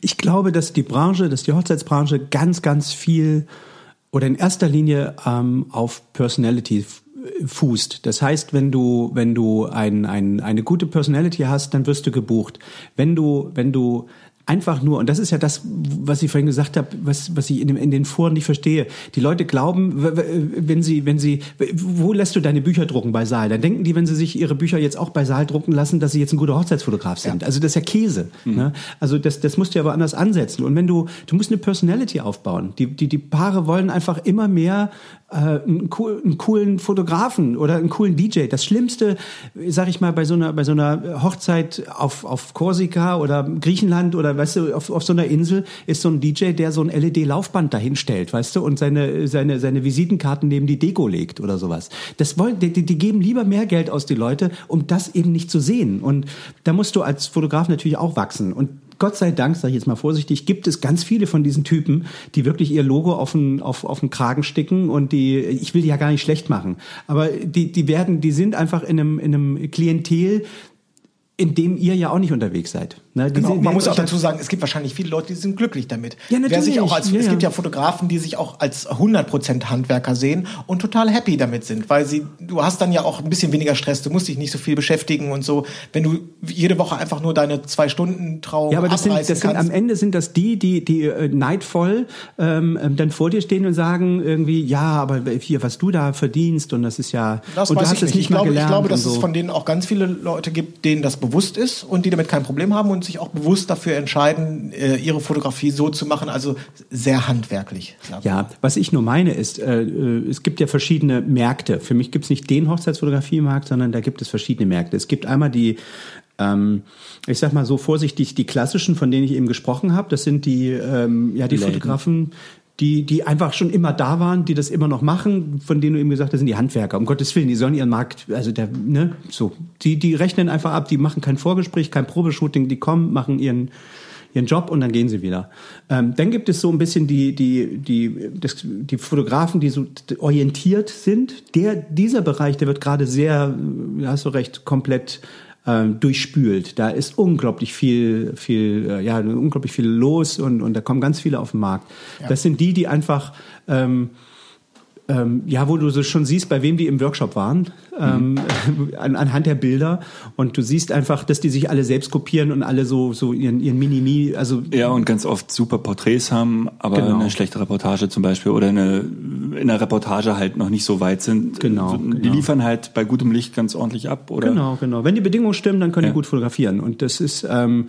Ich glaube, dass die Branche, dass die Hochzeitsbranche ganz, ganz viel oder in erster Linie ähm, auf Personality fußt. Das heißt, wenn du, wenn du ein, ein, eine gute Personality hast, dann wirst du gebucht. Wenn du, wenn du einfach nur, und das ist ja das, was ich vorhin gesagt habe, was, was ich in, dem, in den Foren nicht verstehe. Die Leute glauben, wenn sie, wenn sie, wo lässt du deine Bücher drucken bei Saal? Dann denken die, wenn sie sich ihre Bücher jetzt auch bei Saal drucken lassen, dass sie jetzt ein guter Hochzeitsfotograf sind. Also das ist ja Käse. Ne? Also das, das musst du ja woanders ansetzen. Und wenn du, du musst eine Personality aufbauen. Die, die, die Paare wollen einfach immer mehr einen, cool, einen coolen Fotografen oder einen coolen DJ. Das Schlimmste, sag ich mal, bei so einer, bei so einer Hochzeit auf, auf Korsika oder Griechenland oder weißt du, auf, auf so einer Insel ist so ein DJ, der so ein LED-Laufband dahin stellt, weißt du, und seine, seine, seine Visitenkarten neben die Deko legt oder sowas. Das wollen, die die geben lieber mehr Geld aus die Leute, um das eben nicht zu sehen. Und da musst du als Fotograf natürlich auch wachsen. Und Gott sei Dank, sage ich jetzt mal vorsichtig, gibt es ganz viele von diesen Typen, die wirklich ihr Logo auf den, auf, auf den Kragen sticken und die, ich will die ja gar nicht schlecht machen, aber die, die werden, die sind einfach in einem, in einem Klientel, in dem ihr ja auch nicht unterwegs seid. Ne? Genau. Man muss auch dazu sagen, es gibt wahrscheinlich viele Leute, die sind glücklich damit. Ja, Wer sich natürlich. auch als, Ja, es gibt ja Fotografen, die sich auch als 100% Handwerker sehen und total happy damit sind, weil sie, du hast dann ja auch ein bisschen weniger Stress, du musst dich nicht so viel beschäftigen und so. Wenn du jede Woche einfach nur deine zwei Stunden Trauung Ja, aber das sind, das sind kannst. am Ende sind das die, die, die äh, neidvoll ähm, ähm, dann vor dir stehen und sagen irgendwie, ja, aber hier, was du da verdienst und das ist ja, Das und du hast ich es nicht. nicht Ich mal glaube, ich gelernt glaube, dass so. es von denen auch ganz viele Leute gibt, denen das bewusst ist und die damit kein Problem haben und sich auch bewusst dafür entscheiden, äh, ihre Fotografie so zu machen, also sehr handwerklich. Ja, was ich nur meine ist, äh, äh, es gibt ja verschiedene Märkte. Für mich gibt es nicht den Hochzeitsfotografiemarkt, sondern da gibt es verschiedene Märkte. Es gibt einmal die, ähm, ich sag mal so vorsichtig, die klassischen, von denen ich eben gesprochen habe. Das sind die, ähm, ja, die Läden. Fotografen, die, die einfach schon immer da waren, die das immer noch machen, von denen du eben gesagt hast, sind die Handwerker. Um Gottes Willen, die sollen ihren Markt, also der, ne, so. Die, die rechnen einfach ab, die machen kein Vorgespräch, kein Probeshooting, die kommen, machen ihren, ihren Job und dann gehen sie wieder. Ähm, dann gibt es so ein bisschen die, die, die, das, die Fotografen, die so orientiert sind. Der, dieser Bereich, der wird gerade sehr, hast du recht, komplett ähm, durchspült. Da ist unglaublich viel, viel, äh, ja, unglaublich viel los und, und da kommen ganz viele auf den Markt. Das sind die, die einfach ähm, ähm, ja, wo du so schon siehst, bei wem die im Workshop waren, ähm, an, anhand der Bilder. Und du siehst einfach, dass die sich alle selbst kopieren und alle so, so ihren, ihren Minimi, also Ja, und ganz oft super Porträts haben, aber Genau. eine schlechte Reportage zum Beispiel oder eine in der Reportage halt noch nicht so weit sind. Genau, So, Die genau. liefern halt bei gutem Licht ganz ordentlich ab. Oder Genau, genau. Wenn die Bedingungen stimmen, dann können Ja. die gut fotografieren. Und das ist, ähm,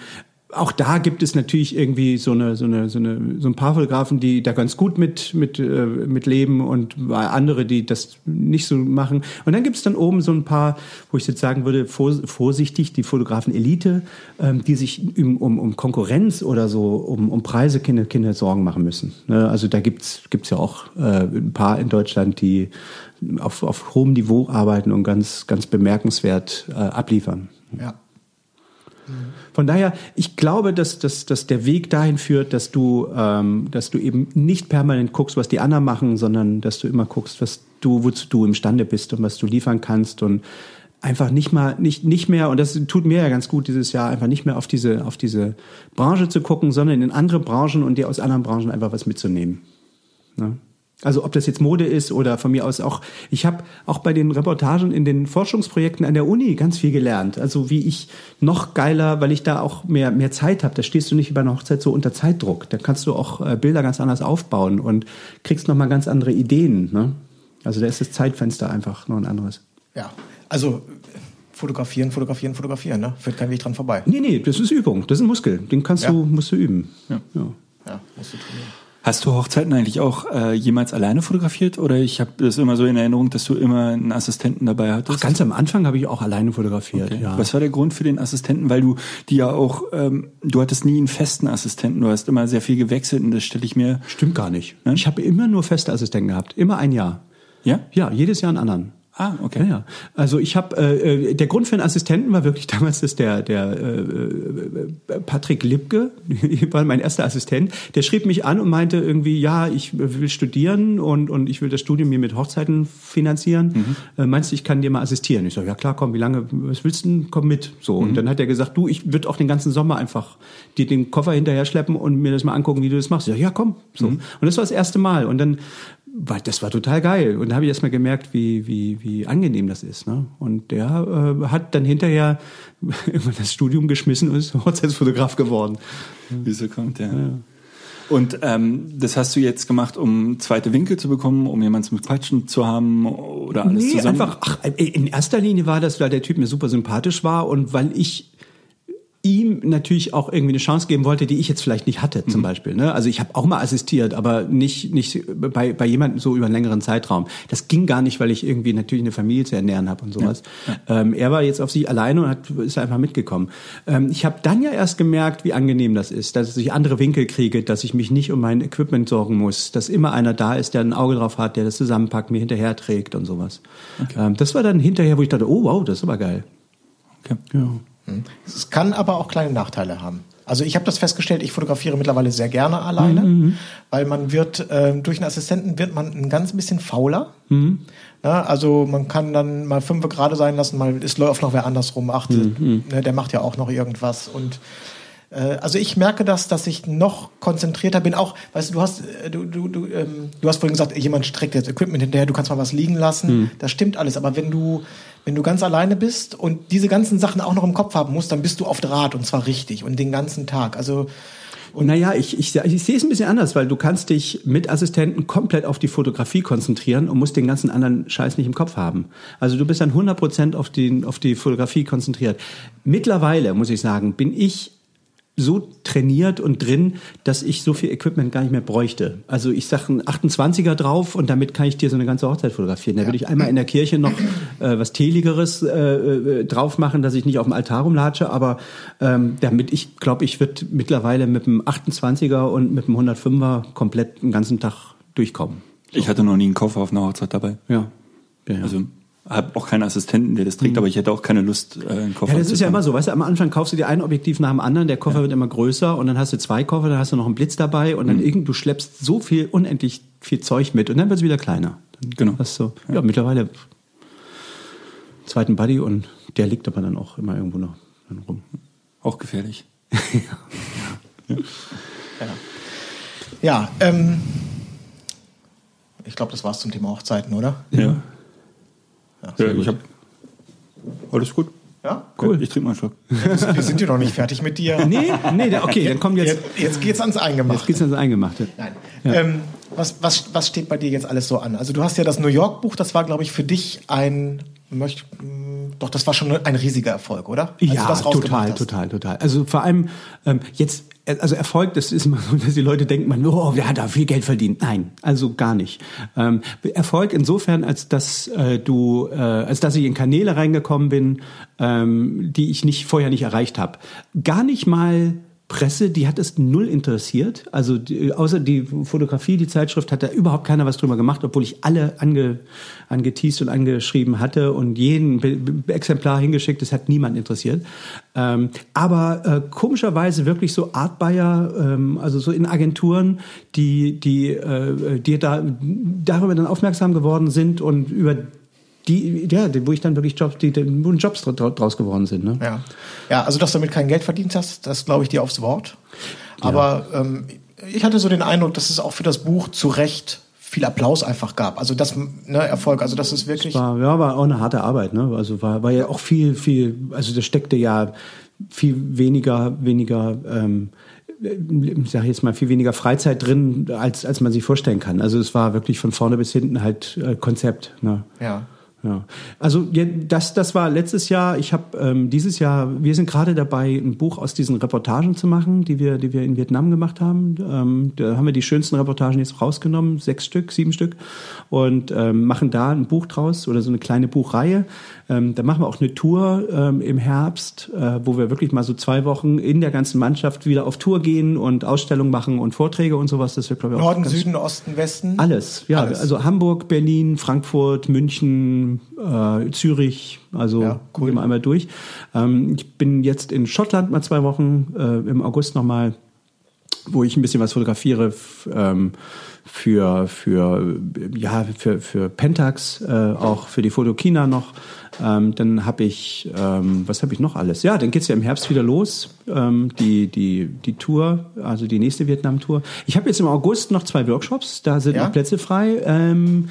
auch da gibt es natürlich irgendwie so eine, so eine, so eine, so ein paar Fotografen, die da ganz gut mit, mit, äh, mit leben und andere, die das nicht so machen. Und dann gibt es dann oben so ein paar, wo ich jetzt sagen würde, vorsichtig, die Fotografen Elite, ähm, die sich um, um, um Konkurrenz oder so, um, um Preise Kinder, Kinder Sorgen machen müssen. Ne? Also da gibt's gibt's ja auch äh, ein paar in Deutschland, die auf, auf hohem Niveau arbeiten und ganz, ganz bemerkenswert äh, abliefern. Ja. Von daher, ich glaube, dass, dass, dass der Weg dahin führt, dass du, ähm, dass du eben nicht permanent guckst, was die anderen machen, sondern dass du immer guckst, was du, wozu du imstande bist und was du liefern kannst und einfach nicht mal nicht nicht mehr und das tut mir ja ganz gut dieses Jahr einfach nicht mehr auf diese auf diese Branche zu gucken, sondern in andere Branchen und dir aus anderen Branchen einfach was mitzunehmen. Ne? Also ob das jetzt Mode ist oder von mir aus auch, ich habe auch bei den Reportagen in den Forschungsprojekten an der Uni ganz viel gelernt. Also wie ich noch geiler, weil ich da auch mehr, mehr Zeit habe. Da stehst du nicht über eine Hochzeit so unter Zeitdruck. Da kannst du auch äh, Bilder ganz anders aufbauen und kriegst nochmal ganz andere Ideen. Ne? Also da ist das Zeitfenster einfach noch ein anderes. Ja, also fotografieren, fotografieren, fotografieren, ne? Führt kein Weg dran vorbei. Nee, nee, das ist Übung. Das ist ein Muskel. Den kannst Ja. du, musst du üben. Ja. Ja. Ja, musst du trainieren. Hast du Hochzeiten eigentlich auch äh, jemals alleine fotografiert? Oder ich habe das immer so in Erinnerung, dass du immer einen Assistenten dabei hattest? Ach, ganz am Anfang habe ich auch alleine fotografiert. Okay. Ja. Was war der Grund für den Assistenten? Weil du die ja auch, ähm, du hattest nie einen festen Assistenten, du hast immer sehr viel gewechselt und das stelle ich mir. Stimmt gar nicht. Nein? Ich habe immer nur feste Assistenten gehabt. Immer ein Jahr. Ja? Ja, jedes Jahr einen anderen. Ah, okay. ja. Also ich habe äh, äh, der Grund für einen Assistenten war wirklich damals, dass der der äh, äh, Patrick Lipke war mein erster Assistent. Der schrieb mich an und meinte irgendwie, ja, ich will studieren und und ich will das Studium mir mit Hochzeiten finanzieren. Äh, meinst du, ich kann dir mal assistieren? Ich so, ja klar, komm, wie lange? Was willst du? denn? Komm mit. So und dann hat er gesagt, du, ich würde auch den ganzen Sommer einfach dir den Koffer hinterher schleppen und mir das mal angucken, wie du das machst. Ich so, ja, komm. So und das war das erste Mal und dann war, das war total geil. Und da habe ich erst mal gemerkt, wie, wie, wie angenehm das ist. Ne? Und der äh, hat dann hinterher irgendwann das Studium geschmissen und ist Hochzeitsfotograf geworden. Wie so kommt, ja. Und ähm, das hast du jetzt gemacht, um zweite Winkel zu bekommen, um jemanden zum Quatschen zu haben oder alles Nee, zusammen? einfach, ach, in erster Linie war das, weil der Typ mir super sympathisch war und weil ich ihm natürlich auch irgendwie eine Chance geben wollte, die ich jetzt vielleicht nicht hatte, zum Beispiel. Ne? Also ich habe auch mal assistiert, aber nicht, nicht bei, bei jemandem so über einen längeren Zeitraum. Das ging gar nicht, weil ich irgendwie natürlich eine Familie zu ernähren habe und sowas. Ähm, er war jetzt auf sich alleine und hat, ist einfach mitgekommen. Ähm, ich habe dann ja erst gemerkt, wie angenehm das ist, dass ich andere Winkel kriege, dass ich mich nicht um mein Equipment sorgen muss, dass immer einer da ist, der ein Auge drauf hat, der das zusammenpackt, mir hinterher trägt und sowas. Ähm, das war dann hinterher, wo ich dachte, oh wow, das ist aber geil. Okay. Ja. Es kann aber auch kleine Nachteile haben. Also ich habe das festgestellt, ich fotografiere mittlerweile sehr gerne alleine, Mhm, weil man wird, äh, durch einen Assistenten wird man ein ganz bisschen fauler. Mhm. Na, also man kann dann mal fünf gerade sein lassen, mal es läuft noch wer andersrum, ach, Mhm, ne, der macht ja auch noch irgendwas und äh, also ich merke das, dass ich noch konzentrierter bin. Auch, weißt du, du hast, äh, du, du, du, ähm, du hast vorhin gesagt, jemand streckt jetzt Equipment hinterher, du kannst mal was liegen lassen. Das stimmt alles. Aber wenn du, wenn du ganz alleine bist und diese ganzen Sachen auch noch im Kopf haben musst, dann bist du auf Draht und zwar richtig und den ganzen Tag. Also Und naja, ich, ich, ich sehe es ein bisschen anders, weil du kannst dich mit Assistenten komplett auf die Fotografie konzentrieren und musst den ganzen anderen Scheiß nicht im Kopf haben. Also du bist dann 100% auf, den, auf die Fotografie konzentriert. Mittlerweile, muss ich sagen, bin ich so trainiert und drin, dass ich so viel Equipment gar nicht mehr bräuchte. Also ich sage einen 28er drauf und damit kann ich dir so eine ganze Hochzeit fotografieren. Da würde ich einmal in der Kirche noch äh, was Teligeres äh, äh, drauf machen, dass ich nicht auf dem Altar rumlatsche, aber ähm, damit ich glaube, ich würde mittlerweile mit dem 28er und mit dem 105er komplett den ganzen Tag durchkommen. Ich hatte noch nie einen Koffer auf einer Hochzeit dabei. Ja. ja, ja. Also habe auch keinen Assistenten, der das trägt, aber ich hätte auch keine Lust, äh, einen Koffer Ja, das zu ist ja immer so. Weißt du, am Anfang kaufst du dir ein Objektiv nach dem anderen, der Koffer wird immer größer und dann hast du zwei Koffer, dann hast du noch einen Blitz dabei und dann Mhm. irgend, du schleppst so viel, unendlich viel Zeug mit und dann wird es wieder kleiner. Dann Genau. hast du, ja, mittlerweile zweiten Buddy und der liegt aber dann auch immer irgendwo noch dann rum. Auch gefährlich. ja, ähm, ich glaube, das war's zum Thema Hochzeiten, oder? Ja. Ja, ich habe alles gut. Ja? Cool. Ich trinke mal einen Schluck. Wir sind ja noch nicht fertig mit dir. Nee, nee, okay, dann kommt jetzt, Jetzt, jetzt geht's ans jetzt Eingemachte. geht's ans Eingemachte. Nein. Ähm, was, was, was steht bei dir jetzt alles so an? Also du hast ja das New York Buch, das war, glaube ich, für dich ein, möcht, mh, doch, das war schon ein riesiger Erfolg, oder? Als ja, total, total, total. Also vor allem ähm, jetzt, also Erfolg, das ist immer so, dass die Leute denken, man, oh, wer hat da viel Geld verdient? Nein, also gar nicht. Ähm, Erfolg insofern, als dass äh, du, äh, als dass ich in Kanäle reingekommen bin, ähm, die ich nicht vorher nicht erreicht habe. Gar nicht mal Presse, die hat es null interessiert. Also die, außer die Fotografie, die Zeitschrift, hat da überhaupt keiner was drüber gemacht, obwohl ich alle ange, angeteased und angeschrieben hatte und jeden Be Be Exemplar hingeschickt. Das hat niemand interessiert. Ähm, aber äh, komischerweise wirklich so Art Buyer, ähm, also so in Agenturen, die die äh, die da darüber dann aufmerksam geworden sind und über die, ja, wo ich dann wirklich Jobs, die, wo Jobs draus geworden sind. Ne? Ja. ja, also dass du damit kein Geld verdient hast, das glaube ich dir aufs Wort. Aber ja. ähm, ich hatte so den Eindruck, dass es auch für das Buch zu Recht viel Applaus einfach gab. Also das ne, Erfolg, also das ist wirklich. Das war, ja, war auch eine harte Arbeit, ne? Also war, war ja auch viel, viel, also da steckte ja viel weniger, weniger ähm, ich sage jetzt mal, viel weniger Freizeit drin, als, als man sich vorstellen kann. Also es war wirklich von vorne bis hinten halt äh, Konzept. Ne? Ja. Ja, also das, das war letztes Jahr. Ich habe ähm, dieses Jahr, wir sind gerade dabei, ein Buch aus diesen Reportagen zu machen, die wir, die wir in Vietnam gemacht haben. Ähm, da haben wir die schönsten Reportagen jetzt rausgenommen, sechs Stück, sieben Stück, und ähm, machen da ein Buch draus oder so eine kleine Buchreihe. Ähm, da machen wir auch eine Tour ähm, im Herbst, äh, wo wir wirklich mal so zwei Wochen in der ganzen Mannschaft wieder auf Tour gehen und Ausstellungen machen und Vorträge und sowas. Das wird, glaube ich, Norden, Süden, Osten, Westen? Alles, ja. Alles. Also Hamburg, Berlin, Frankfurt, München, äh, Zürich, also ja, cool. gehen wir einmal durch. Ähm, ich bin jetzt in Schottland mal zwei Wochen, äh, im August nochmal, wo ich ein bisschen was fotografiere ähm, für, für, ja, für, für Pentax, äh, auch für die Fotokina noch. Ähm, dann habe ich, ähm, was habe ich noch alles? Ja, dann geht's ja im Herbst wieder los, ähm, die, die, die Tour, also die nächste Vietnam-Tour. Ich habe jetzt im August noch zwei Workshops, da sind ja? noch Plätze frei. Ähm,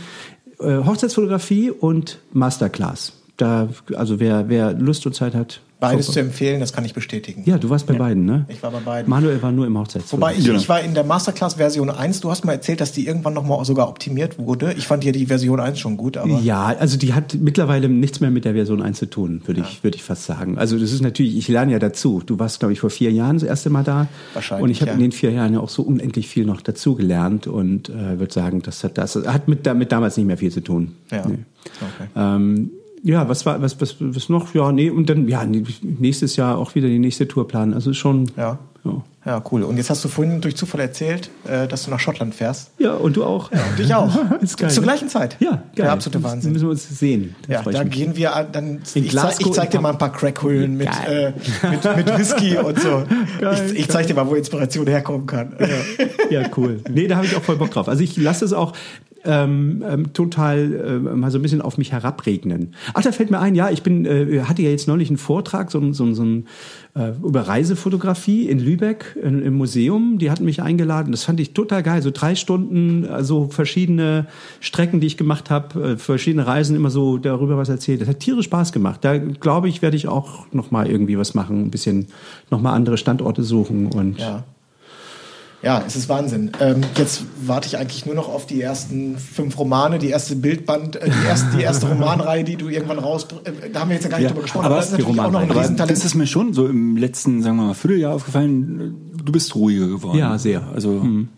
äh, Hochzeitsfotografie und Masterclass. Da, also wer, wer Lust und Zeit hat. Beides vorbei. zu empfehlen, das kann ich bestätigen. Ja, du warst bei ja. beiden, ne? Ich war bei beiden. Manuel war nur im Hochzeitsfotografie. Wobei ich, genau. ich war in der Masterclass Version 1. Du hast mal erzählt, dass die irgendwann nochmal sogar optimiert wurde. Ich fand ja die Version 1 schon gut, aber. Ja, also die hat mittlerweile nichts mehr mit der Version 1 zu tun, würde ja. ich, würde ich fast sagen. Also das ist natürlich, ich lerne ja dazu. Du warst, glaube ich, vor vier Jahren das erste Mal da. Wahrscheinlich. Und ich habe ja. in den vier Jahren ja auch so unendlich viel noch dazu gelernt und äh, würde sagen, das hat, das hat mit, damit damals nicht mehr viel zu tun. Ja. Nee. Okay. Ähm, ja, was war, was, was, was noch? Ja, nee, und dann, ja, nächstes Jahr auch wieder die nächste Tour planen. Also schon. Ja. Ja. ja, cool. Und jetzt hast du vorhin durch Zufall erzählt, äh, dass du nach Schottland fährst. Ja, und du auch. Ja, und ich auch. ist geil. Zur gleichen Zeit. Ja, geil. Der absolute Wahnsinn. müssen wir uns sehen. Ja, da gehen wir dann. ich, zeig, ich zeig dir mal ein paar Crackhöhlen mit, äh, mit, mit Whisky und so. Geil, ich, ich zeig dir mal, wo Inspiration herkommen kann. Ja, ja cool. Nee, da habe ich auch voll Bock drauf. Also ich lasse es auch, ähm, ähm, total äh, mal so ein bisschen auf mich herabregnen. Ach, da fällt mir ein, ja, ich bin, äh, hatte ja jetzt neulich einen Vortrag, so, so, so ein äh, über Reisefotografie in Lübeck in, im Museum. Die hatten mich eingeladen. Das fand ich total geil. So drei Stunden, also verschiedene Strecken, die ich gemacht habe, äh, verschiedene Reisen, immer so darüber was erzählt. Das hat tierisch Spaß gemacht. Da glaube ich, werde ich auch noch mal irgendwie was machen, ein bisschen noch mal andere Standorte suchen und ja. Ja, es ist Wahnsinn. Ähm, jetzt warte ich eigentlich nur noch auf die ersten fünf Romane, die erste Bildband, äh, die, erste, die erste Romanreihe, die du irgendwann raus. Äh, da haben wir jetzt ja gar nicht ja, drüber gesprochen. Aber, aber das ist natürlich auch noch ein Riesentalent. Das ist mir schon so im letzten, sagen wir mal, Vierteljahr aufgefallen. Du bist ruhiger geworden. Ja, sehr. Also mhm.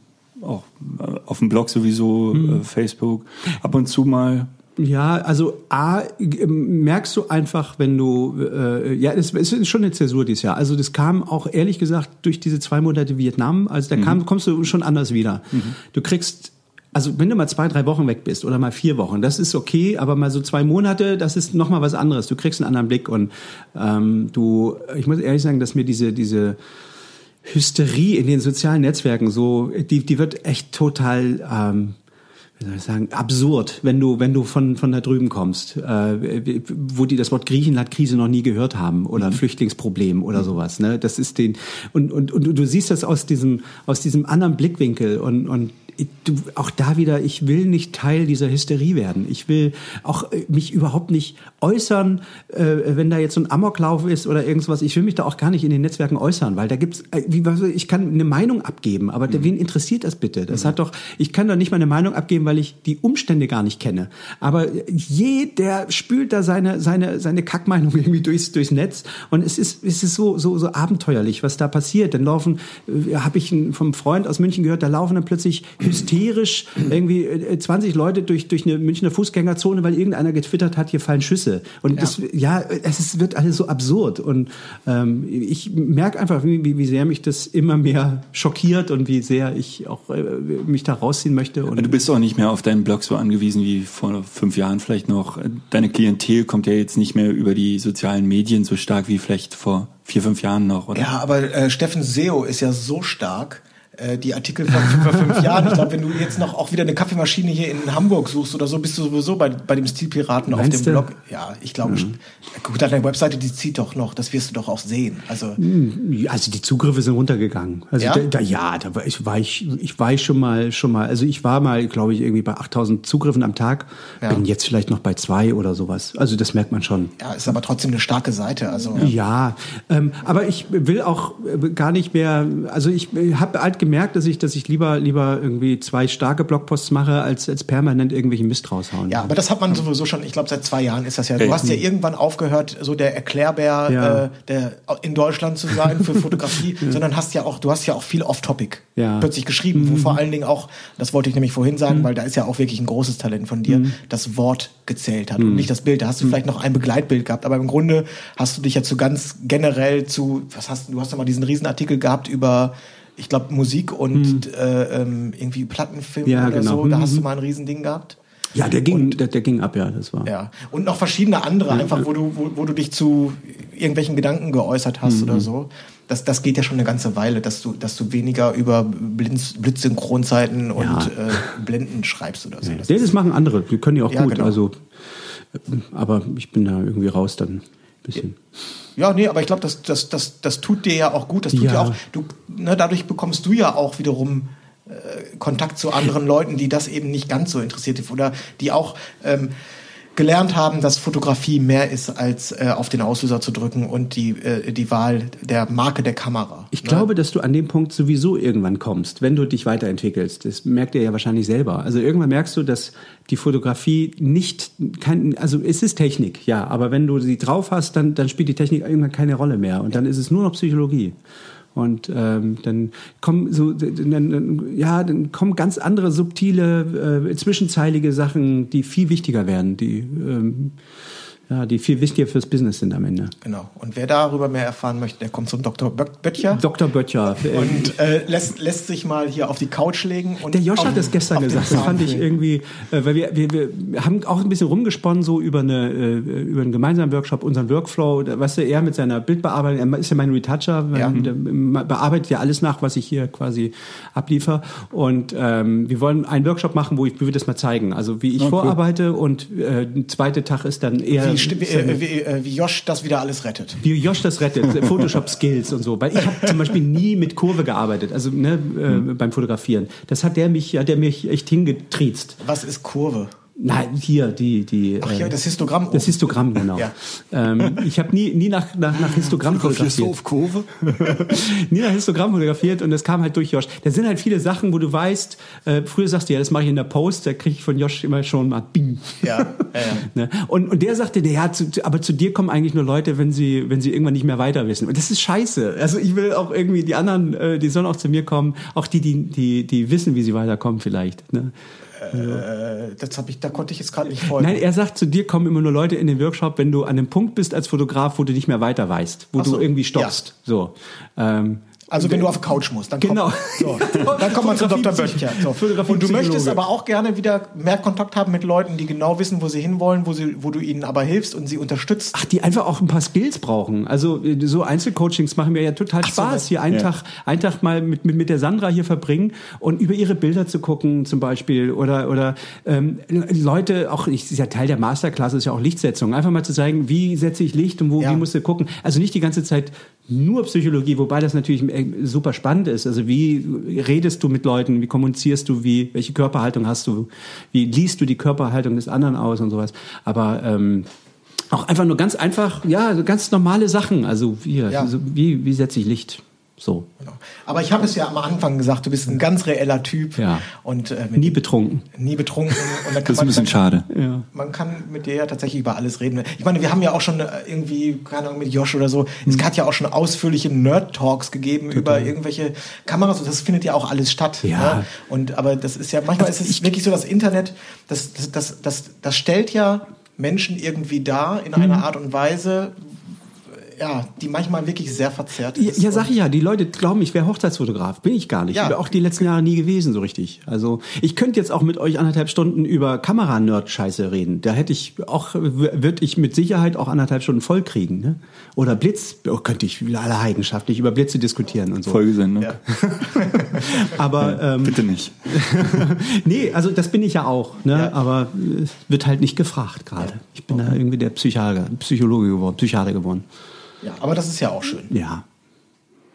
auch äh, auf dem Blog sowieso, mhm. äh, Facebook. Ab und zu mal ja, also A, merkst du einfach, wenn du, äh, ja, es, es ist schon eine Zäsur dieses Jahr. Also das kam auch ehrlich gesagt durch diese zwei Monate Vietnam, also da mhm. kam, kommst du schon anders wieder. Mhm. Du kriegst also wenn du mal zwei, drei Wochen weg bist oder mal vier Wochen, das ist okay, aber mal so zwei Monate, das ist noch mal was anderes. Du kriegst einen anderen Blick und ähm, du, ich muss ehrlich sagen, dass mir diese diese Hysterie in den sozialen Netzwerken so, die die wird echt total ähm, wie soll ich sagen, absurd, wenn du, wenn du von, von da drüben kommst, äh, wo die das Wort Griechenland-Krise noch nie gehört haben oder mhm. Flüchtlingsproblem oder mhm. sowas. Ne? Das ist den, und, und, und du siehst das aus diesem, aus diesem anderen Blickwinkel und, und du, auch da wieder, ich will nicht Teil dieser Hysterie werden. Ich will auch äh, mich überhaupt nicht äußern, äh, wenn da jetzt so ein Amoklauf ist oder irgendwas. Ich will mich da auch gar nicht in den Netzwerken äußern, weil da gibt's, äh, wie, ich kann eine Meinung abgeben, aber mhm. wen interessiert das bitte? Das mhm. hat doch, ich kann doch nicht mal eine Meinung abgeben, weil ich die Umstände gar nicht kenne. Aber jeder spült da seine, seine, seine Kackmeinung irgendwie durchs, durchs Netz und es ist, es ist so, so, so abenteuerlich, was da passiert. Dann laufen, äh, habe ich vom Freund aus München gehört, da laufen dann plötzlich hysterisch irgendwie 20 äh, Leute durch, durch eine Münchner Fußgängerzone, weil irgendeiner getwittert hat, hier fallen Schüsse. Und ja, das, ja es ist, wird alles so absurd. Und ähm, ich merke einfach, wie, wie sehr mich das immer mehr schockiert und wie sehr ich auch äh, mich da rausziehen möchte. Und du bist auch nicht mehr auf deinen Blog so angewiesen wie vor fünf Jahren vielleicht noch. Deine Klientel kommt ja jetzt nicht mehr über die sozialen Medien so stark wie vielleicht vor vier, fünf Jahren noch, oder? Ja, aber äh, Steffen Seo ist ja so stark, die Artikel von vor fünf Jahren. Ich glaube, wenn du jetzt noch auch wieder eine Kaffeemaschine hier in Hamburg suchst oder so, bist du sowieso bei, bei dem Stilpiraten Meinst auf dem du? Blog. Ja, ich glaube, mhm. da deine Webseite, die zieht doch noch, das wirst du doch auch sehen. Also, hm, also die Zugriffe sind runtergegangen. Also ja, da, da, ja da war ich, war ich, ich war ich schon mal, schon mal, also ich war mal, glaube ich, irgendwie bei 8000 Zugriffen am Tag, ja. bin jetzt vielleicht noch bei zwei oder sowas. Also das merkt man schon. Ja, ist aber trotzdem eine starke Seite. Also ja, ja ähm, aber ich will auch gar nicht mehr, also ich habe halt gemerkt, dass ich, dass ich lieber, lieber irgendwie zwei starke Blogposts mache, als, als permanent irgendwelche Mist raushauen. Ja, aber das hat man sowieso schon, ich glaube, seit zwei Jahren ist das ja. Du hast ja irgendwann aufgehört, so der Erklärbär ja. äh, der in Deutschland zu sein für Fotografie, ja. sondern hast ja auch, du hast ja auch viel Off-Topic ja. plötzlich geschrieben, mhm. wo vor allen Dingen auch, das wollte ich nämlich vorhin sagen, mhm. weil da ist ja auch wirklich ein großes Talent von dir, mhm. das Wort gezählt hat und mhm. nicht das Bild. Da hast du mhm. vielleicht noch ein Begleitbild gehabt, aber im Grunde hast du dich ja zu ganz generell zu, was hast du, du hast doch mal diesen Riesenartikel gehabt über ich glaube, Musik und mhm. äh, ähm, irgendwie Plattenfilm ja, oder genau. so. Da hast du mhm. mal ein Riesending gehabt. Ja, der ging, und, der, der, ging ab, ja, das war. Ja. Und noch verschiedene andere, ja, einfach, wo du, wo, wo du dich zu irgendwelchen Gedanken geäußert hast mhm. oder so. Das, das geht ja schon eine ganze Weile, dass du, dass du weniger über Blitz, Blitzsynchronzeiten und ja. äh, Blenden schreibst oder so. Das, das machen andere, die können ja auch ja, gut. Genau. Also, aber ich bin da irgendwie raus dann bisschen. Ja, nee, aber ich glaube, das, das, das, das tut dir ja auch gut. Das tut ja. dir auch, du, ne, dadurch bekommst du ja auch wiederum äh, Kontakt zu anderen Leuten, die das eben nicht ganz so interessiert oder die auch ähm, gelernt haben, dass Fotografie mehr ist, als äh, auf den Auslöser zu drücken und die, äh, die Wahl der Marke der Kamera. Ich ne? glaube, dass du an dem Punkt sowieso irgendwann kommst, wenn du dich weiterentwickelst. Das merkt ihr ja wahrscheinlich selber. Also irgendwann merkst du, dass die Fotografie nicht, kein, also es ist Technik, ja, aber wenn du sie drauf hast, dann, dann spielt die Technik irgendwann keine Rolle mehr und dann ist es nur noch Psychologie. Und ähm, dann kommen so, dann, ja, dann kommen ganz andere subtile, äh, zwischenzeilige Sachen, die viel wichtiger werden, die ähm, ja, die viel wichtiger fürs Business sind am Ende. Genau. Und wer darüber mehr erfahren möchte, der kommt zum Dr. Böttcher. Dr. Böttcher. Und äh, lässt, lässt sich mal hier auf die Couch legen. Und der Josh hat das gestern gesagt. Das fand ich irgendwie, äh, weil wir, wir, wir haben auch ein bisschen rumgesponnen so über eine äh, über einen gemeinsamen Workshop, unseren Workflow. Weißt du, er mit seiner Bildbearbeitung, er ist ja mein Retoucher, ja. der bearbeitet ja alles nach, was ich hier quasi abliefer. Und ähm, wir wollen einen Workshop machen, wo, ich, wie wir das mal zeigen. Also wie ich okay. vorarbeite und äh, ein zweiter Tag ist dann eher wie, wie, wie, äh, wie Josh das wieder alles rettet. Wie Josh das rettet, Photoshop-Skills und so. Weil ich habe zum Beispiel nie mit Kurve gearbeitet, also ne, hm. beim Fotografieren. Das hat der mich, hat der mich echt hingetriezt. Was ist Kurve? Nein, hier die die. Ach ja, das Histogramm. Das Histogramm genau. ja. ähm, ich habe nie nie nach nach, nach Histogramm fotografiert. Du auf Kurve? nie nach Histogramm fotografiert und das kam halt durch Josh. Da sind halt viele Sachen, wo du weißt. Äh, früher sagst du ja, das mache ich in der Post. Da kriege ich von Josh immer schon mal Bing. Ja. ja, ja. ne? und und der sagte, der ja, zu, aber zu dir kommen eigentlich nur Leute, wenn sie wenn sie irgendwann nicht mehr weiter wissen. Und das ist scheiße. Also ich will auch irgendwie die anderen, äh, die sollen auch zu mir kommen, auch die die die die wissen, wie sie weiterkommen vielleicht. Ne? Äh, das hab ich, da konnte ich jetzt gerade nicht folgen. Nein, er sagt, zu dir kommen immer nur Leute in den Workshop, wenn du an dem Punkt bist als Fotograf, wo du nicht mehr weiter weißt, wo so, du irgendwie stoppst. Ja. So. Ähm, also wenn du auf Couch musst, dann genau. kommt, so, dann kommt man zu Dr. Böttcher. So. Und du möchtest aber auch gerne wieder mehr Kontakt haben mit Leuten, die genau wissen, wo sie hinwollen, wo, sie, wo du ihnen aber hilfst und sie unterstützt. Ach, die einfach auch ein paar Skills brauchen. Also so Einzelcoachings machen mir ja total Ach Spaß, so, hier einen, ja. Tag, einen Tag mal mit, mit, mit der Sandra hier verbringen und über ihre Bilder zu gucken zum Beispiel oder, oder ähm, Leute, auch ich ist ja Teil der Masterclass, ist ja auch Lichtsetzung, einfach mal zu zeigen, wie setze ich Licht und wo, ja. wie musst du gucken. Also nicht die ganze Zeit nur Psychologie, wobei das natürlich äh, super spannend ist. Also wie redest du mit Leuten, wie kommunizierst du, wie welche Körperhaltung hast du, wie liest du die Körperhaltung des anderen aus und sowas. Aber ähm, auch einfach nur ganz einfach, ja, ganz normale Sachen. Also wie, Ja. also wie, wie setze ich Licht? So. Genau. Aber ich habe es ja am Anfang gesagt, du bist ein ganz reeller Typ Ja. und äh, Nie betrunken. nie betrunken. Das ist ein man- bisschen schade. Ja. Man kann mit dir ja tatsächlich über alles reden. Ich meine, wir haben ja auch schon äh, irgendwie, keine Ahnung, mit Josh oder so, Mhm. es hat ja auch schon ausführliche Nerd-Talks gegeben über irgendwelche Kameras und das findet ja auch alles statt. Ja. Ne? Und aber das ist ja, manchmal ist es wirklich so, das Internet, das, das, das, das, das stellt ja Menschen irgendwie dar in Mhm. einer Art und Weise, ja, die manchmal wirklich sehr verzerrt Ja, ist. ja, sag ich ja, die Leute glauben, ich wäre Hochzeitsfotograf. Bin ich gar nicht. Ja. Bin Auch die letzten Jahre nie gewesen, so richtig. Also ich könnte jetzt auch mit euch anderthalb Stunden über Kameranerd-Scheiße reden. Da hätte ich auch, würde ich mit Sicherheit auch anderthalb Stunden voll kriegen. Ne? Oder Blitz, oh, könnte ich alle heidenschaftlich über Blitze diskutieren und so. Folgesendung. Aber ähm, Bitte nicht. nee, also das bin ich ja auch. Ne? Ja. Aber äh, es wird halt nicht gefragt gerade. Ich bin da irgendwie der Psychiater, Psychologe geworden, Psychiater geworden. Ja, aber das ist ja auch schön. Ja.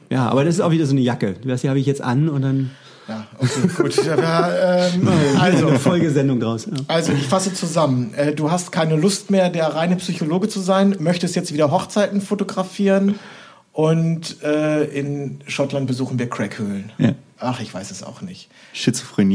Ja, aber das ist auch wieder so eine Jacke. Die die habe ich jetzt an und dann Ja, okay, gut. Ja, ähm, also also, eine Folgesendung draus. Ja. Also, ich fasse zusammen. Äh, Du hast keine Lust mehr, der reine Psychologe zu sein, möchtest jetzt wieder Hochzeiten fotografieren und äh, in Schottland besuchen wir Crackhöhlen. Ja. Ach, ich weiß es auch nicht. Schizophrenie.